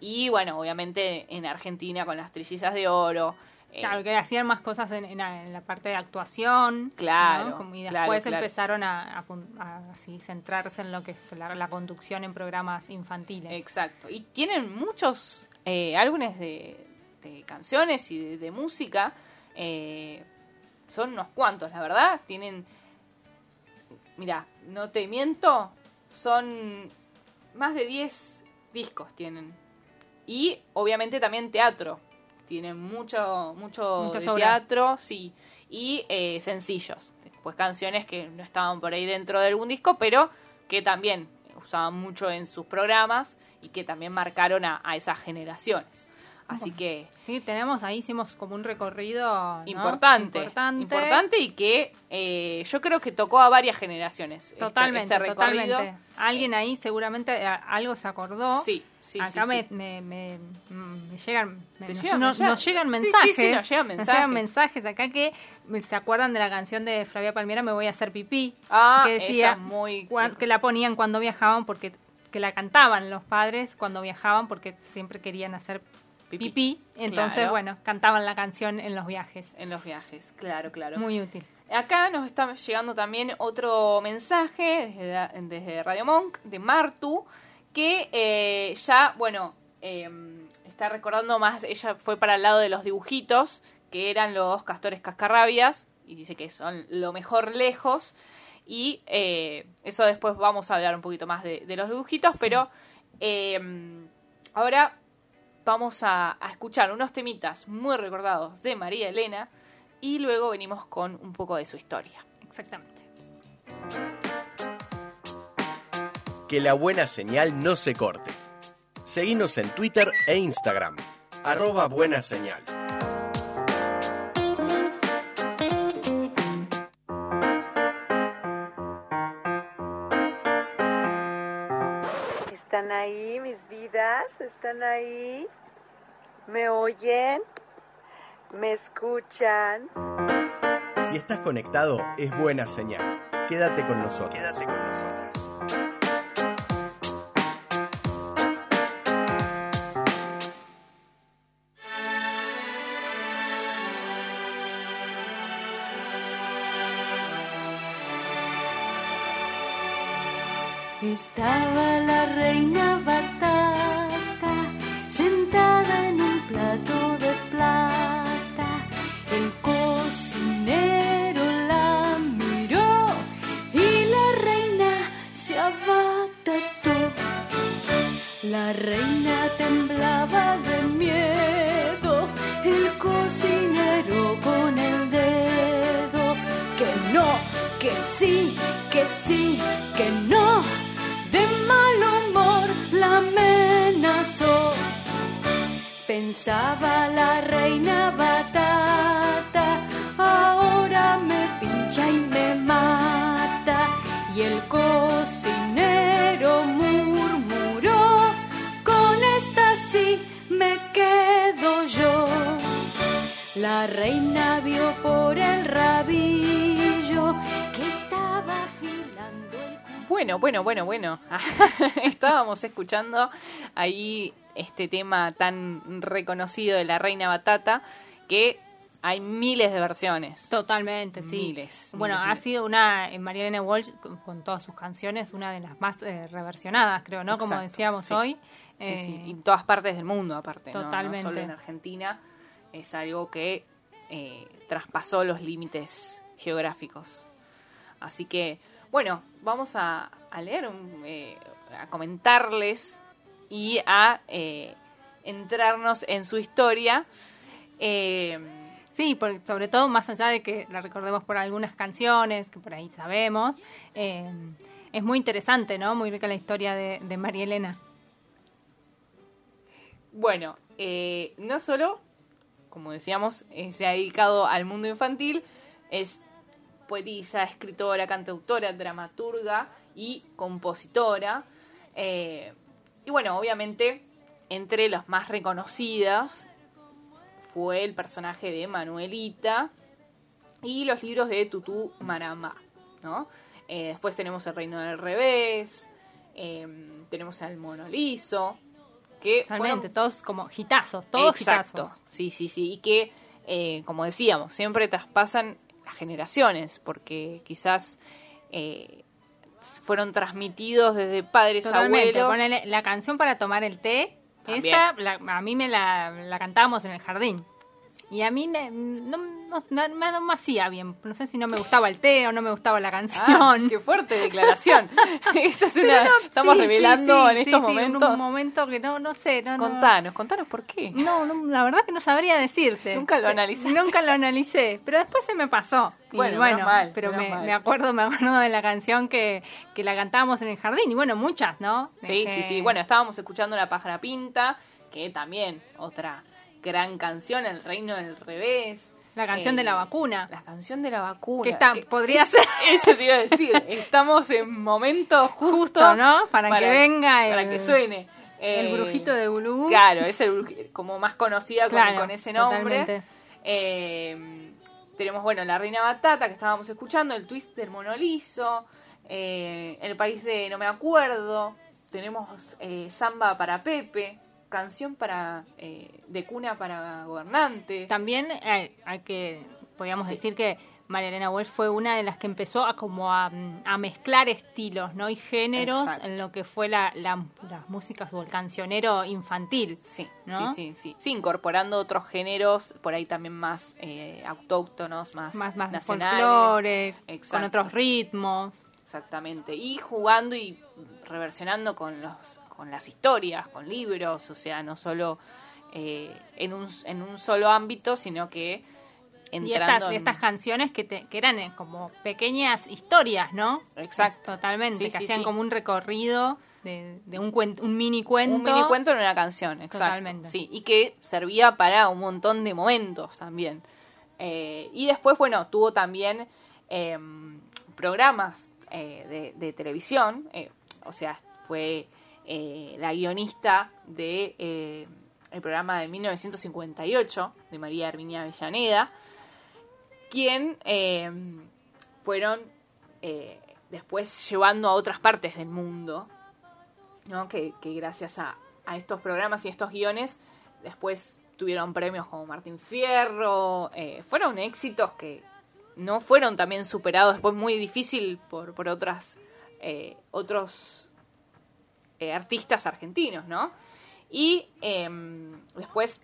y bueno, obviamente en Argentina con las trillizas de oro. eh, Claro, que hacían más cosas en, en la, en la parte de actuación. Claro, ¿no? Como- y después claro. empezaron a, a pun- a así, centrarse en lo que es la, la conducción en programas infantiles. Exacto. Y tienen muchos eh, álbumes de, de canciones y de, de música. eh, son unos cuantos, la verdad. Tienen. Mira, no te miento. Son más de 10 discos tienen. Y obviamente también teatro. Tienen mucho, mucho de teatro, sí. Y eh, sencillos. Después canciones que no estaban por ahí dentro de algún disco, pero que también usaban mucho en sus programas y que también marcaron a, a esas generaciones. Así que Sí, tenemos ahí, hicimos como un recorrido ¿no? importante, importante. importante y que eh, yo creo que tocó a varias generaciones. este- Totalmente, este recorrido. totalmente. Alguien ahí seguramente eh, algo se acordó. Sí, sí, Acá sí, me, sí. me, me- me llegan, nos, llegan nos- mensajes. nos llegan Sí, sí, sí, mensajes. nos llegan mensajes. mensajes acá que se acuerdan de la canción de Flavia Palmiera, Me voy a hacer pipí. Ah, que decía esa muy- que la ponían cuando viajaban porque que la cantaban los padres cuando viajaban porque siempre querían hacer Pipí. pipí. Entonces, Claro. bueno, cantaban la canción en los viajes. En los viajes, claro, claro. Muy útil. Acá nos está llegando también otro mensaje desde, desde Radio Monk, de Martu, que eh, ya, bueno, eh, está recordando más, ella fue para el lado de los dibujitos, que eran los castores cascarrabias, y dice que son lo mejor lejos, y eh, eso después vamos a hablar un poquito más de, de los dibujitos, pero eh, ahora vamos a, a escuchar unos temitas muy recordados de María Elena, y luego venimos con un poco de su historia. Exactamente. Que la buena señal no se corte. Seguinos en Twitter e Instagram. Arroba buena señal. ¿Están ahí? ¿Me oyen? ¿Me escuchan? Si estás conectado, es buena señal. Quédate con nosotros. Quédate con nosotros. Estaba la reina La reina batata, ahora me pincha y me mata. Y el cocinero murmuró, con esta sí me quedo yo. La reina vio por el rabillo que estaba afilando el... Bueno, bueno, bueno, bueno. Estábamos escuchando ahí este tema tan reconocido de la Reina Batata, que hay miles de versiones. Totalmente, sí. Miles, Bueno, miles, ha sido una, en María Elena Walsh, con, con todas sus canciones, una de las más eh, reversionadas, creo, ¿no? Como decíamos sí. hoy. Sí, Eh, sí, y en todas partes del mundo aparte, ¿no? No Totalmente. solo en Argentina, es algo que eh, traspasó los límites geográficos. Así que, bueno, vamos a, a leer, un, eh, a comentarles y a eh, entrarnos en su historia. Eh, Sí, porque sobre todo más allá de que la recordemos por algunas canciones que por ahí sabemos, eh, es muy interesante, ¿no? Muy rica la historia de, de María Elena. Bueno, eh, no solo, como decíamos, se ha dedicado al mundo infantil, es poetisa, escritora, cantautora, dramaturga y compositora. Eh, y bueno, obviamente, entre las más reconocidas fue el personaje de Manuelita y los libros de Tutú Marambá, ¿no? Eh, después tenemos El Reino del Revés, eh, tenemos al Mono Liso, que Totalmente, fueron- todos como hitazos, todos Exacto. hitazos. Sí, sí, sí. Y que, eh, como decíamos, siempre traspasan las generaciones, porque quizás eh, fueron transmitidos desde padres, Totalmente. abuelos. Ponele la canción para tomar el té, También. esa la- a mí me la, la cantábamos en el jardín. Y a mí me, no, no, no- no me hacía bien. No sé si no me gustaba el té o no me gustaba la Ah, canción. qué fuerte declaración. Esta es una, Pero no, estamos sí, revelando sí, en estos momentos. un momento que no, no sé. No, no- Contanos, contanos por qué. No, no, la verdad que no sabría decirte. Nunca lo analizaste. Nunca lo analicé, pero después se me pasó. Y Bueno, bueno, mal, pero me, acuerdo, me acuerdo de la canción que, que la cantábamos en el jardín. Y bueno, muchas, ¿no? Sí, sí, sí. Bueno, estábamos escuchando La pájara pinta, que también otra gran canción, El reino del revés. La canción Eh, de la vacuna. La canción de la vacuna. Que está- podría ser. Eso te iba a decir. Estamos en momento justo, Justo, ¿no? Para que venga Para el- que suene. El Eh, brujito de Gulubú. Claro, es el como más conocida con, Claro, con ese nombre. Eh, tenemos, bueno, La Reina Batata que estábamos escuchando, el twist del monolizo, eh, El País de No Me Acuerdo, tenemos eh, Samba para Pepe, canción para eh, de cuna para gobernante. También hay, hay que, podríamos decir que María Elena Walsh fue una de las que empezó a como a, mm, a mezclar estilos, ¿no? Y géneros Exacto. en lo que fue la, la- las músicas o el cancionero infantil. Sí, ¿no? sí, sí, sí. Sí, incorporando otros géneros, por ahí también más eh, autóctonos, más, Más, más nacionales. folclore, con otros ritmos. Exactamente. Y jugando y reversionando con los con las historias, con libros, o sea, no solo eh, en, un, en un solo ámbito, sino que Y entrando estas, en- estas canciones que, te- que eran eh, como pequeñas historias, ¿no? Exacto. Totalmente, Sí, que sí, hacían sí. como un recorrido de, de un, un mini cuento. un mini cuento en una canción, exacto. Totalmente. Sí, y que servía para un montón de momentos también. Eh, y después, bueno, tuvo también eh, programas eh, de, de televisión, eh, o sea, fue eh, la guionista de eh, el programa de 1958 de María Herminia Avellaneda, quien eh, fueron después llevando a otras partes del mundo, ¿no? que, que gracias a, a estos programas y estos guiones después tuvieron premios como Martín Fierro, fueron éxitos que no fueron también superados después muy difícil por, por otras otros artistas argentinos, ¿no? Y em, después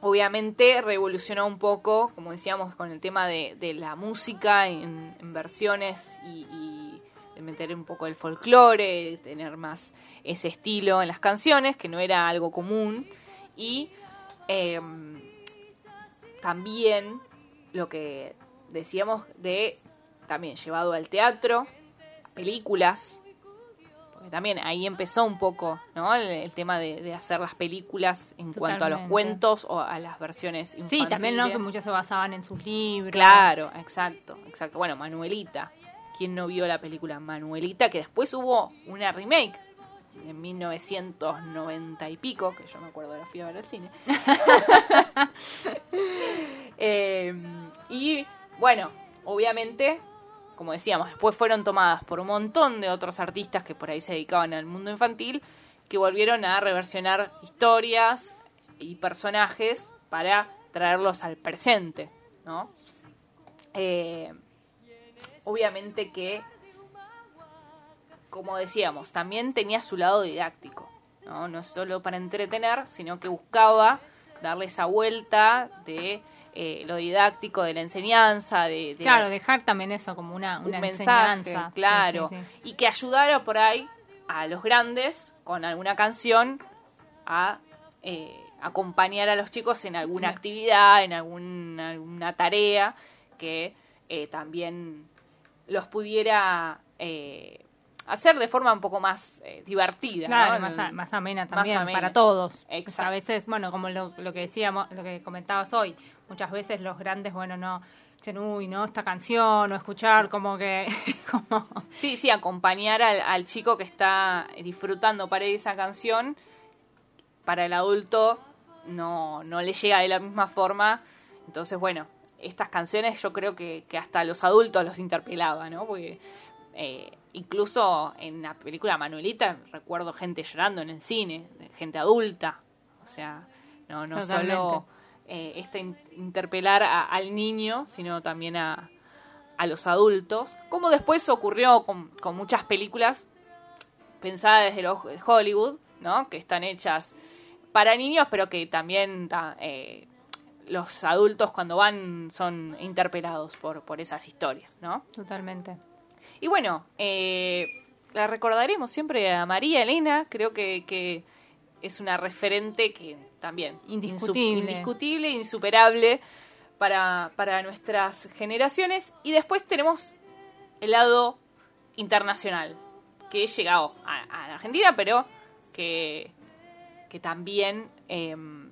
obviamente revolucionó un poco, como decíamos, con el tema de, la música en, versiones y, y de meter un poco el folclore, tener más ese estilo en las canciones, que no era algo común. Y eh, también lo que decíamos de, también llevado al teatro, películas, también ahí empezó un poco, ¿no? El, el tema de, de hacer las películas en cuanto a los cuentos o a las versiones infantiles. Sí, también, ¿no? Que muchos se basaban en sus libros. Claro, exacto, exacto. Bueno, Manuelita. ¿Quién no vio la película Manuelita? Que después hubo una remake en 1990 y pico, que yo me acuerdo, la fui a ver al cine. bueno, obviamente, como decíamos, después fueron tomadas por un montón de otros artistas que por ahí se dedicaban al mundo infantil, que volvieron a reversionar historias y personajes para traerlos al presente, ¿no? Eh, obviamente que, como decíamos, también tenía su lado didáctico, ¿no? No solo para entretener, sino que buscaba darle esa vuelta de eh, lo didáctico, de la enseñanza, de, de Claro, la- dejar también eso como una, un mensaje, enseñanza. Claro, sí, sí. y que ayudara por ahí a los grandes con alguna canción a eh, acompañar a los chicos en alguna actividad, en algún- alguna tarea que eh, también los pudiera eh, hacer de forma un poco más eh, divertida. Claro, ¿no? más, a- más amena Más también, amena. para todos. Exacto. A veces, bueno, como lo, lo que decíamos, lo que comentabas hoy, muchas veces los grandes, bueno, no dicen, uy, no, esta canción, o escuchar como que, como, Sí, sí, acompañar al, al chico que está disfrutando para esa canción, para el adulto no, no le llega de la misma forma. Entonces, bueno, estas canciones yo creo que, que hasta los adultos los interpelaba, ¿no? Porque eh, incluso en la película Manuelita recuerdo gente llorando en el cine, gente adulta. O sea, no, no Totalmente. solo eh, este in- interpelar a- al niño, sino también a, a los adultos, como después ocurrió con, con muchas películas pensadas desde los- de Hollywood, ¿no? Que están hechas para niños, pero que también ta- eh, los adultos cuando van son interpelados por, por esas historias, ¿no? totalmente. Y bueno, eh, la recordaremos siempre a María Elena, creo que, que es una referente que también Indiscutible. indiscutible, insuperable para, para nuestras generaciones. Y después tenemos el lado internacional, que he llegado a, a la Argentina, pero que, que también em,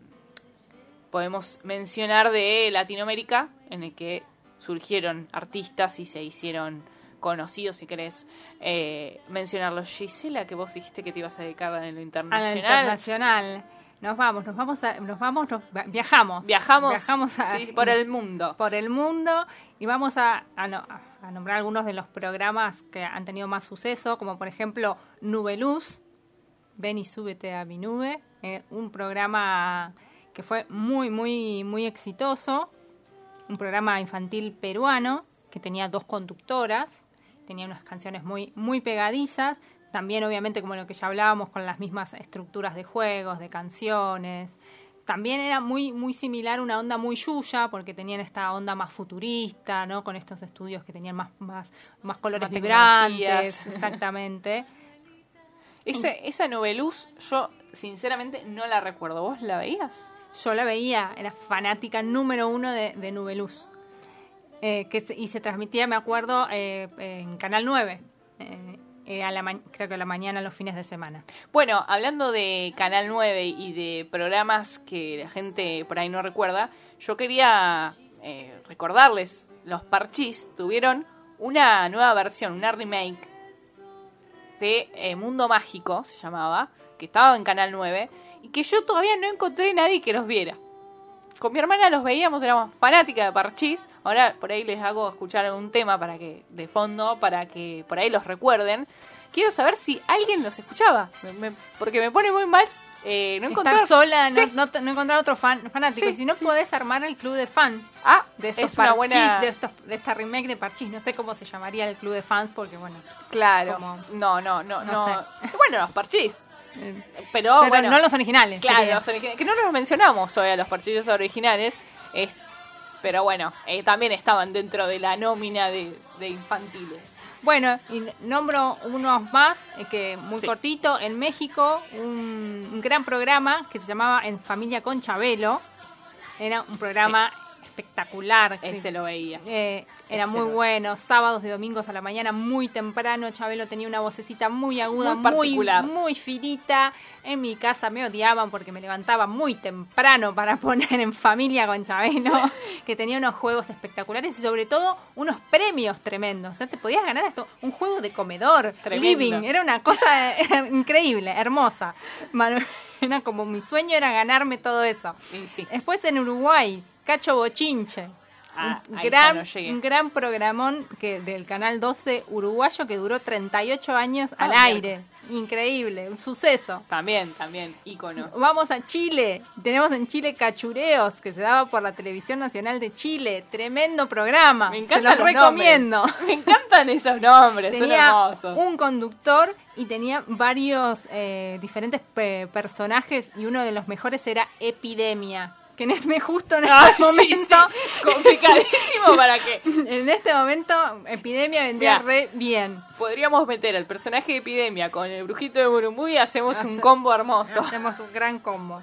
podemos mencionar de Latinoamérica, en el que surgieron artistas y se hicieron conocidos, si querés eh, mencionarlos. Gisela, que vos dijiste que te ibas a dedicar en lo A la internacional. Nos vamos, nos vamos, a- nos vamos, nos viajamos. Viajamos, Viajamos a- sí, por el mundo. por el mundo y vamos a, a no- a nombrar algunos de los programas que han tenido más suceso, como por ejemplo Nube Luz, Ven y súbete a mi nube, eh, un programa que fue muy, muy, muy exitoso, un programa infantil peruano que tenía dos conductoras, tenía unas canciones muy, muy pegadizas, también obviamente como lo que ya hablábamos con las mismas estructuras de juegos, de canciones. También era muy, muy similar, una onda muy yuya, porque tenían esta onda más futurista, ¿no? Con estos estudios que tenían más, más, más colores Más vibrantes, exactamente. Ese, esa Nubeluz, yo sinceramente no la recuerdo. ¿Vos la veías? Yo la veía, era fanática número uno de, de Nubeluz. Eh, que se- y se transmitía, me acuerdo, eh, en Canal 9. eh, eh, a la creo que a la mañana, los fines de semana. Bueno, hablando de Canal 9 y de programas que la gente por ahí no recuerda, yo quería eh, recordarles, los Parchís tuvieron una nueva versión, una remake de eh, Mundo Mágico, se llamaba, que estaba en Canal 9, y que yo todavía no encontré nadie que los viera. Con mi hermana los veíamos, éramos fanáticas de Parchís. Ahora por ahí les hago escuchar algún tema para que de fondo, para que por ahí los recuerden. Quiero saber si alguien los escuchaba, me- me- porque me pone muy mal eh, no encontrar Estar sola, no, Sí. no, no encontrar otro fan, fanático. Sí, si no, sí. podés armar el club de fan Ah, de estos es una Parchís, buena. de, estos, de esta remake de Parchís. No sé cómo se llamaría el club de fans, porque bueno. Claro. como- No, no, no, no no. sé. Bueno, los Parchís. Eh, Pero, pero bueno, no los originales. Claro, los originales, que no los mencionamos hoy a los partidos originales, es- pero bueno, eh, también estaban dentro de la nómina de, de infantiles. Bueno, y nombro unos más, eh, que muy Sí. cortito. En México, un, un gran programa que se llamaba En Familia con Chabelo. Era un programa espectacular. que- Ese lo veía. eh, era muy bueno, sábados y domingos a la mañana, muy temprano. Chabelo tenía una vocecita muy aguda, Muy particular. muy finita. En mi casa me odiaban porque me levantaba muy temprano para poner en familia con Chabelo, que tenía unos juegos espectaculares y sobre todo unos premios tremendos. O sea, te podías ganar esto, un juego de comedor, Tremendo. living, era una cosa eh, increíble, hermosa. Era como mi sueño era ganarme todo eso. Y sí. Después en Uruguay, Cacho Bochinche. a, un, gran, un gran programón que del canal 12 uruguayo que duró 38 años al Ah, aire. Increíble, un suceso. También, también, ícono. Vamos a Chile. Tenemos en Chile Cachureos, que se daba por la Televisión Nacional de Chile. Tremendo programa. Me se encantan los los recomiendo. nombres. Me encantan esos nombres, son hermosos. un conductor y tenía varios eh, diferentes pe- personajes y uno de los mejores era Epidemia. Que en este justo en este momento, sí, complicadísimo para que en este momento Epidemia vendía Mirá. re bien. podríamos meter al personaje de Epidemia con el brujito de Burumbú y hacemos un combo hermoso. Hacemos un gran combo.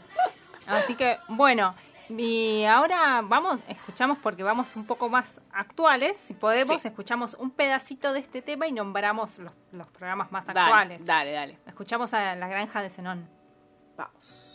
Así que, bueno, y ahora vamos, escuchamos porque vamos un poco más actuales. Si podemos, Sí. escuchamos un pedacito de este tema y nombramos los, los programas más Dale, actuales. dale, dale. Escuchamos a La Granja de Zenón. Vamos.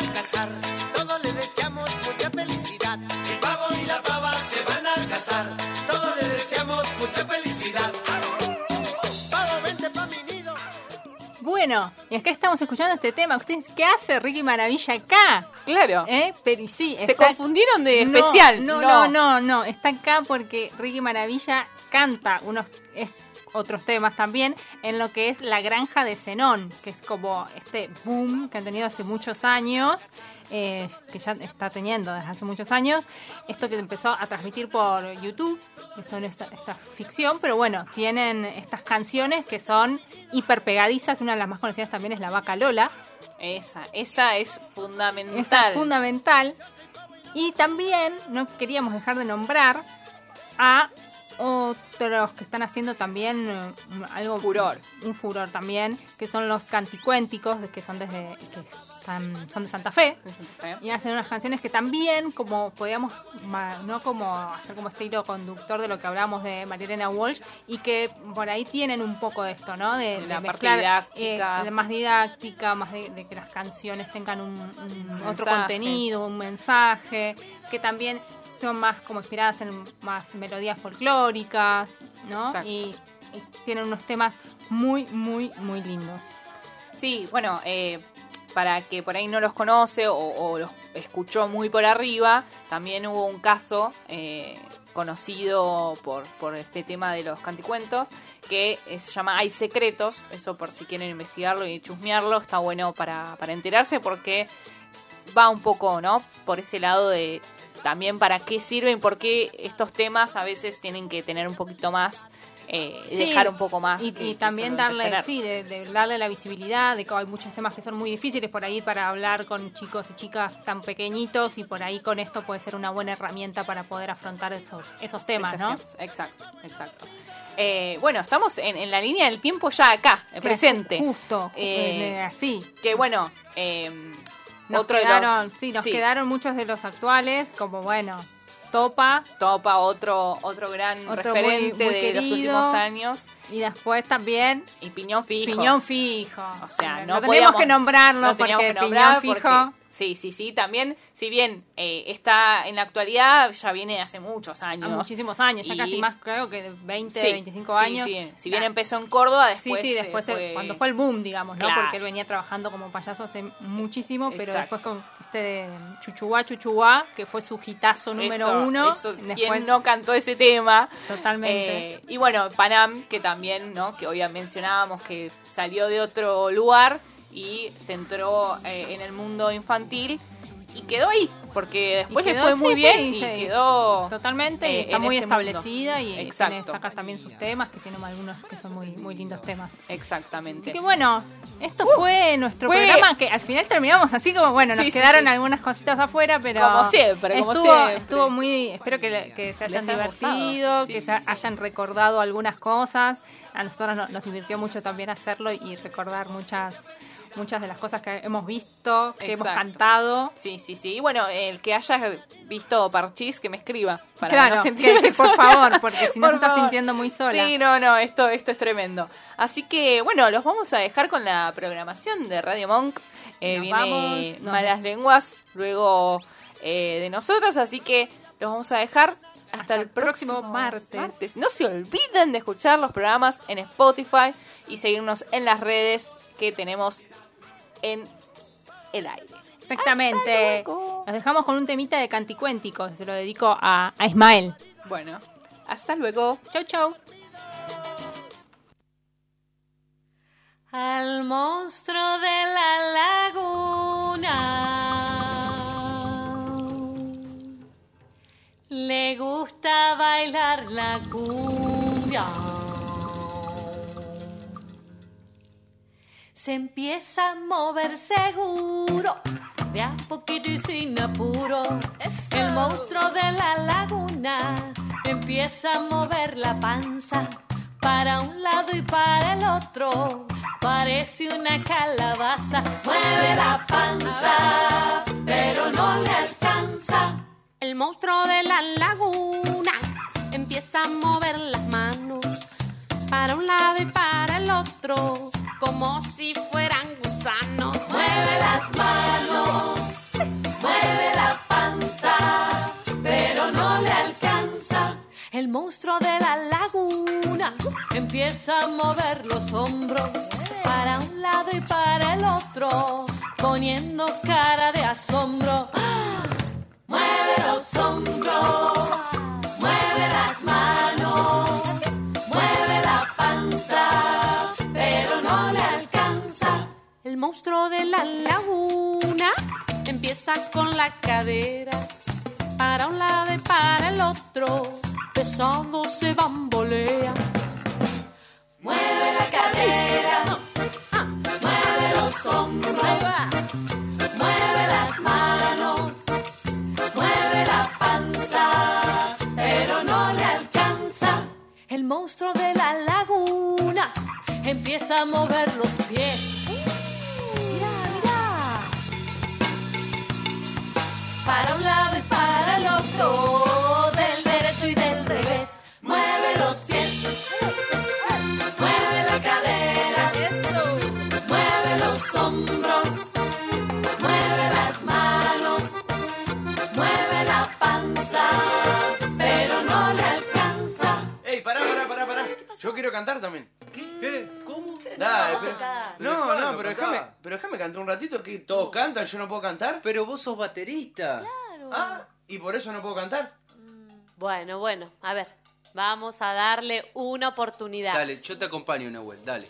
A casar, todos le deseamos mucha felicidad. El pavo y la pava se van a casar, todos le deseamos mucha felicidad. Pavo, vente pa' mi nido. Bueno, y acá estamos escuchando este tema. ¿Ustedes qué hace Ricky Maravilla acá? Claro. ¿Eh? Pero y sí, Se está- confundieron de No, especial. No, no, no, no, Está acá porque Ricky Maravilla canta unos otros temas también en lo que es La Granja de Zenón, que es como este boom que han tenido hace muchos años, eh, que ya está teniendo desde hace muchos años. Esto que empezó a transmitir por YouTube, que son esta, esta ficción, pero bueno, tienen estas canciones que son hiper pegadizas. Una de las más conocidas también es La Vaca Lola. Esa, esa es fundamental. Esa es fundamental. Y también no queríamos dejar de nombrar a otros que están haciendo también eh, algo Furor. un furor también que son los canticuénticos que son desde que están, son de Santa Fe y hacen unas canciones que también como podíamos no como hacer como estilo conductor de lo que hablamos de Marilena Walsh y que por ahí tienen un poco de esto no de, De la de parte mezclar, didáctica. eh, de más didáctica más de, de que las canciones tengan un, un otro mensaje. contenido un mensaje que también son más como inspiradas en más melodías folclóricas no y, y tienen unos temas muy muy muy lindos. Sí, bueno, eh, para que por ahí no los conoce o, o los escuchó muy por arriba, también hubo un caso eh, conocido por, por este tema de los canticuentos que eh, se llama Hay Secretos, eso por si quieren investigarlo y chusmearlo, está bueno para, para enterarse porque va un poco, ¿no? Por ese lado de también para qué sirven, por qué estos temas a veces tienen que tener un poquito más, eh, Sí, dejar un poco más. Y, que- y también darle, sí, de, de darle la visibilidad, de que hay muchos temas que son muy difíciles por ahí para hablar con chicos y chicas tan pequeñitos y por ahí con esto puede ser una buena herramienta para poder afrontar esos, esos temas, Esos ¿no? temas, Exacto, exacto. Eh, bueno, estamos en, en la línea del tiempo ya acá, presente. Justo, Eh, eh, así. Que bueno, eh, Nos otro quedaron, de los... sí, nos quedaron muchos de los actuales, como bueno, Topa, Topa, otro, otro gran Otro referente muy de los últimos años. y después también Y Piñón Fijo. Piñón Fijo. O sea, Eh, no lo teníamos podíamos- que nombrarlo porque que nombrar Piñón Fijo... porque- sí, sí, sí. También, si bien eh, está en la actualidad, ya viene hace muchos a años. muchísimos años, ya Y- casi más creo que de 20, Sí, 25 sí, años. sí. Si bien Nah. empezó en Córdoba, Sí, después sí, después el- fue- cuando fue el boom, digamos, ¿no? Claro. Porque él venía trabajando como payaso hace muchísimo, pero Exacto. después con este de Chuchuá Chuchuá, que fue su hitazo número Eso, uno. eso, después, ¿Quién no cantó ese tema? Totalmente. Eh, y bueno, Panam, que también, ¿no? Que hoy ya mencionábamos que salió de otro lugar y se entró eh, en el mundo infantil y quedó ahí, porque después le fue muy sí, bien sí, y sí. quedó Totalmente, y eh, está muy establecida mundo. y tiene, saca también sus temas, que tiene algunos que son muy, muy lindos temas. Exactamente. Así que bueno, esto fue nuestro fue- programa que al final terminamos así como, bueno, nos quedaron algunas cositas afuera, pero... Como siempre, como estuvo, siempre. Estuvo muy... Espero que, se hayan divertido, que se hayan recordado algunas cosas. A nosotros no- nos divirtió mucho también hacerlo y recordar muchas muchas de las cosas que hemos visto, que hemos cantado. Sí, sí, sí. Y bueno, el que haya visto Parchís, que me escriba. Para claro, no que, que por favor, porque si no se está sintiendo muy sola. Sí, no, no, esto, esto es tremendo. Así que, bueno, los vamos a dejar con la programación de Radio Monk. Eh, viene vamos, Malas Lenguas, luego eh, de nosotros, así que los vamos a dejar hasta, Hasta el próximo martes. No se olviden de escuchar los programas en Spotify y seguirnos en las redes que tenemos en el aire. Exactamente. Nos dejamos con un temita de canticuénticos. Se lo dedico a, a Ismael. Bueno, hasta luego. Chau, chau. Al monstruo de la laguna le gusta bailar la cumbia. Se empieza a mover seguro, de a poquito y sin apuro. El monstruo de la laguna empieza a mover la panza para un lado y para el otro. Parece una calabaza, mueve la panza, pero no le alcanza. El monstruo de la laguna empieza a mover las manos para un lado y para el otro, como si fueran gusanos. Mueve las manos, mueve la panza, pero no le alcanza. El monstruo de la laguna empieza a mover los hombros para un lado y para el otro, poniendo cara de asombro. El monstruo de la laguna empieza con la cadera para un lado y para el otro, pesado se bambolea. Mueve la cadera, mueve los hombros, mueve las manos, mueve la panza, pero no le alcanza. El monstruo de la laguna empieza a mover los pies. Para un lado y para el otro, del derecho y del revés. Mueve los pies. Mueve la cadera, mueve los hombros, mueve las manos, mueve la panza, pero no le alcanza. Ey, pará, pará, pará, pará. Yo quiero cantar también. ¿Qué? ¿Cómo? Dale, no pero- tocás. no, ¿Cuándo no, pero déjame, pero déjame cantar un ratito que todos cantan, yo no puedo cantar. Pero vos sos baterista. Ah, y por eso no puedo cantar. Bueno, bueno, a ver, vamos a darle una oportunidad. Dale, yo te acompaño, Nahuel, dale.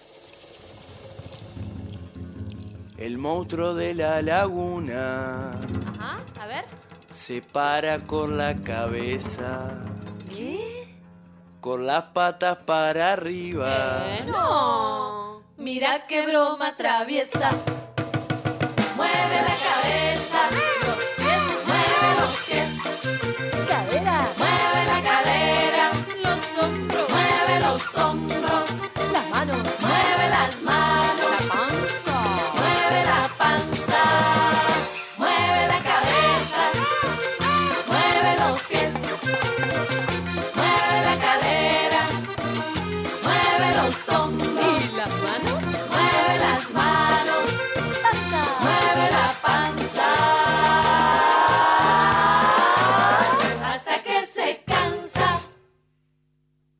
El monstruo de la laguna Ajá, a ver. se para con la cabeza. Con las patas para arriba. No. Mira qué broma traviesa. Mueve la cabeza.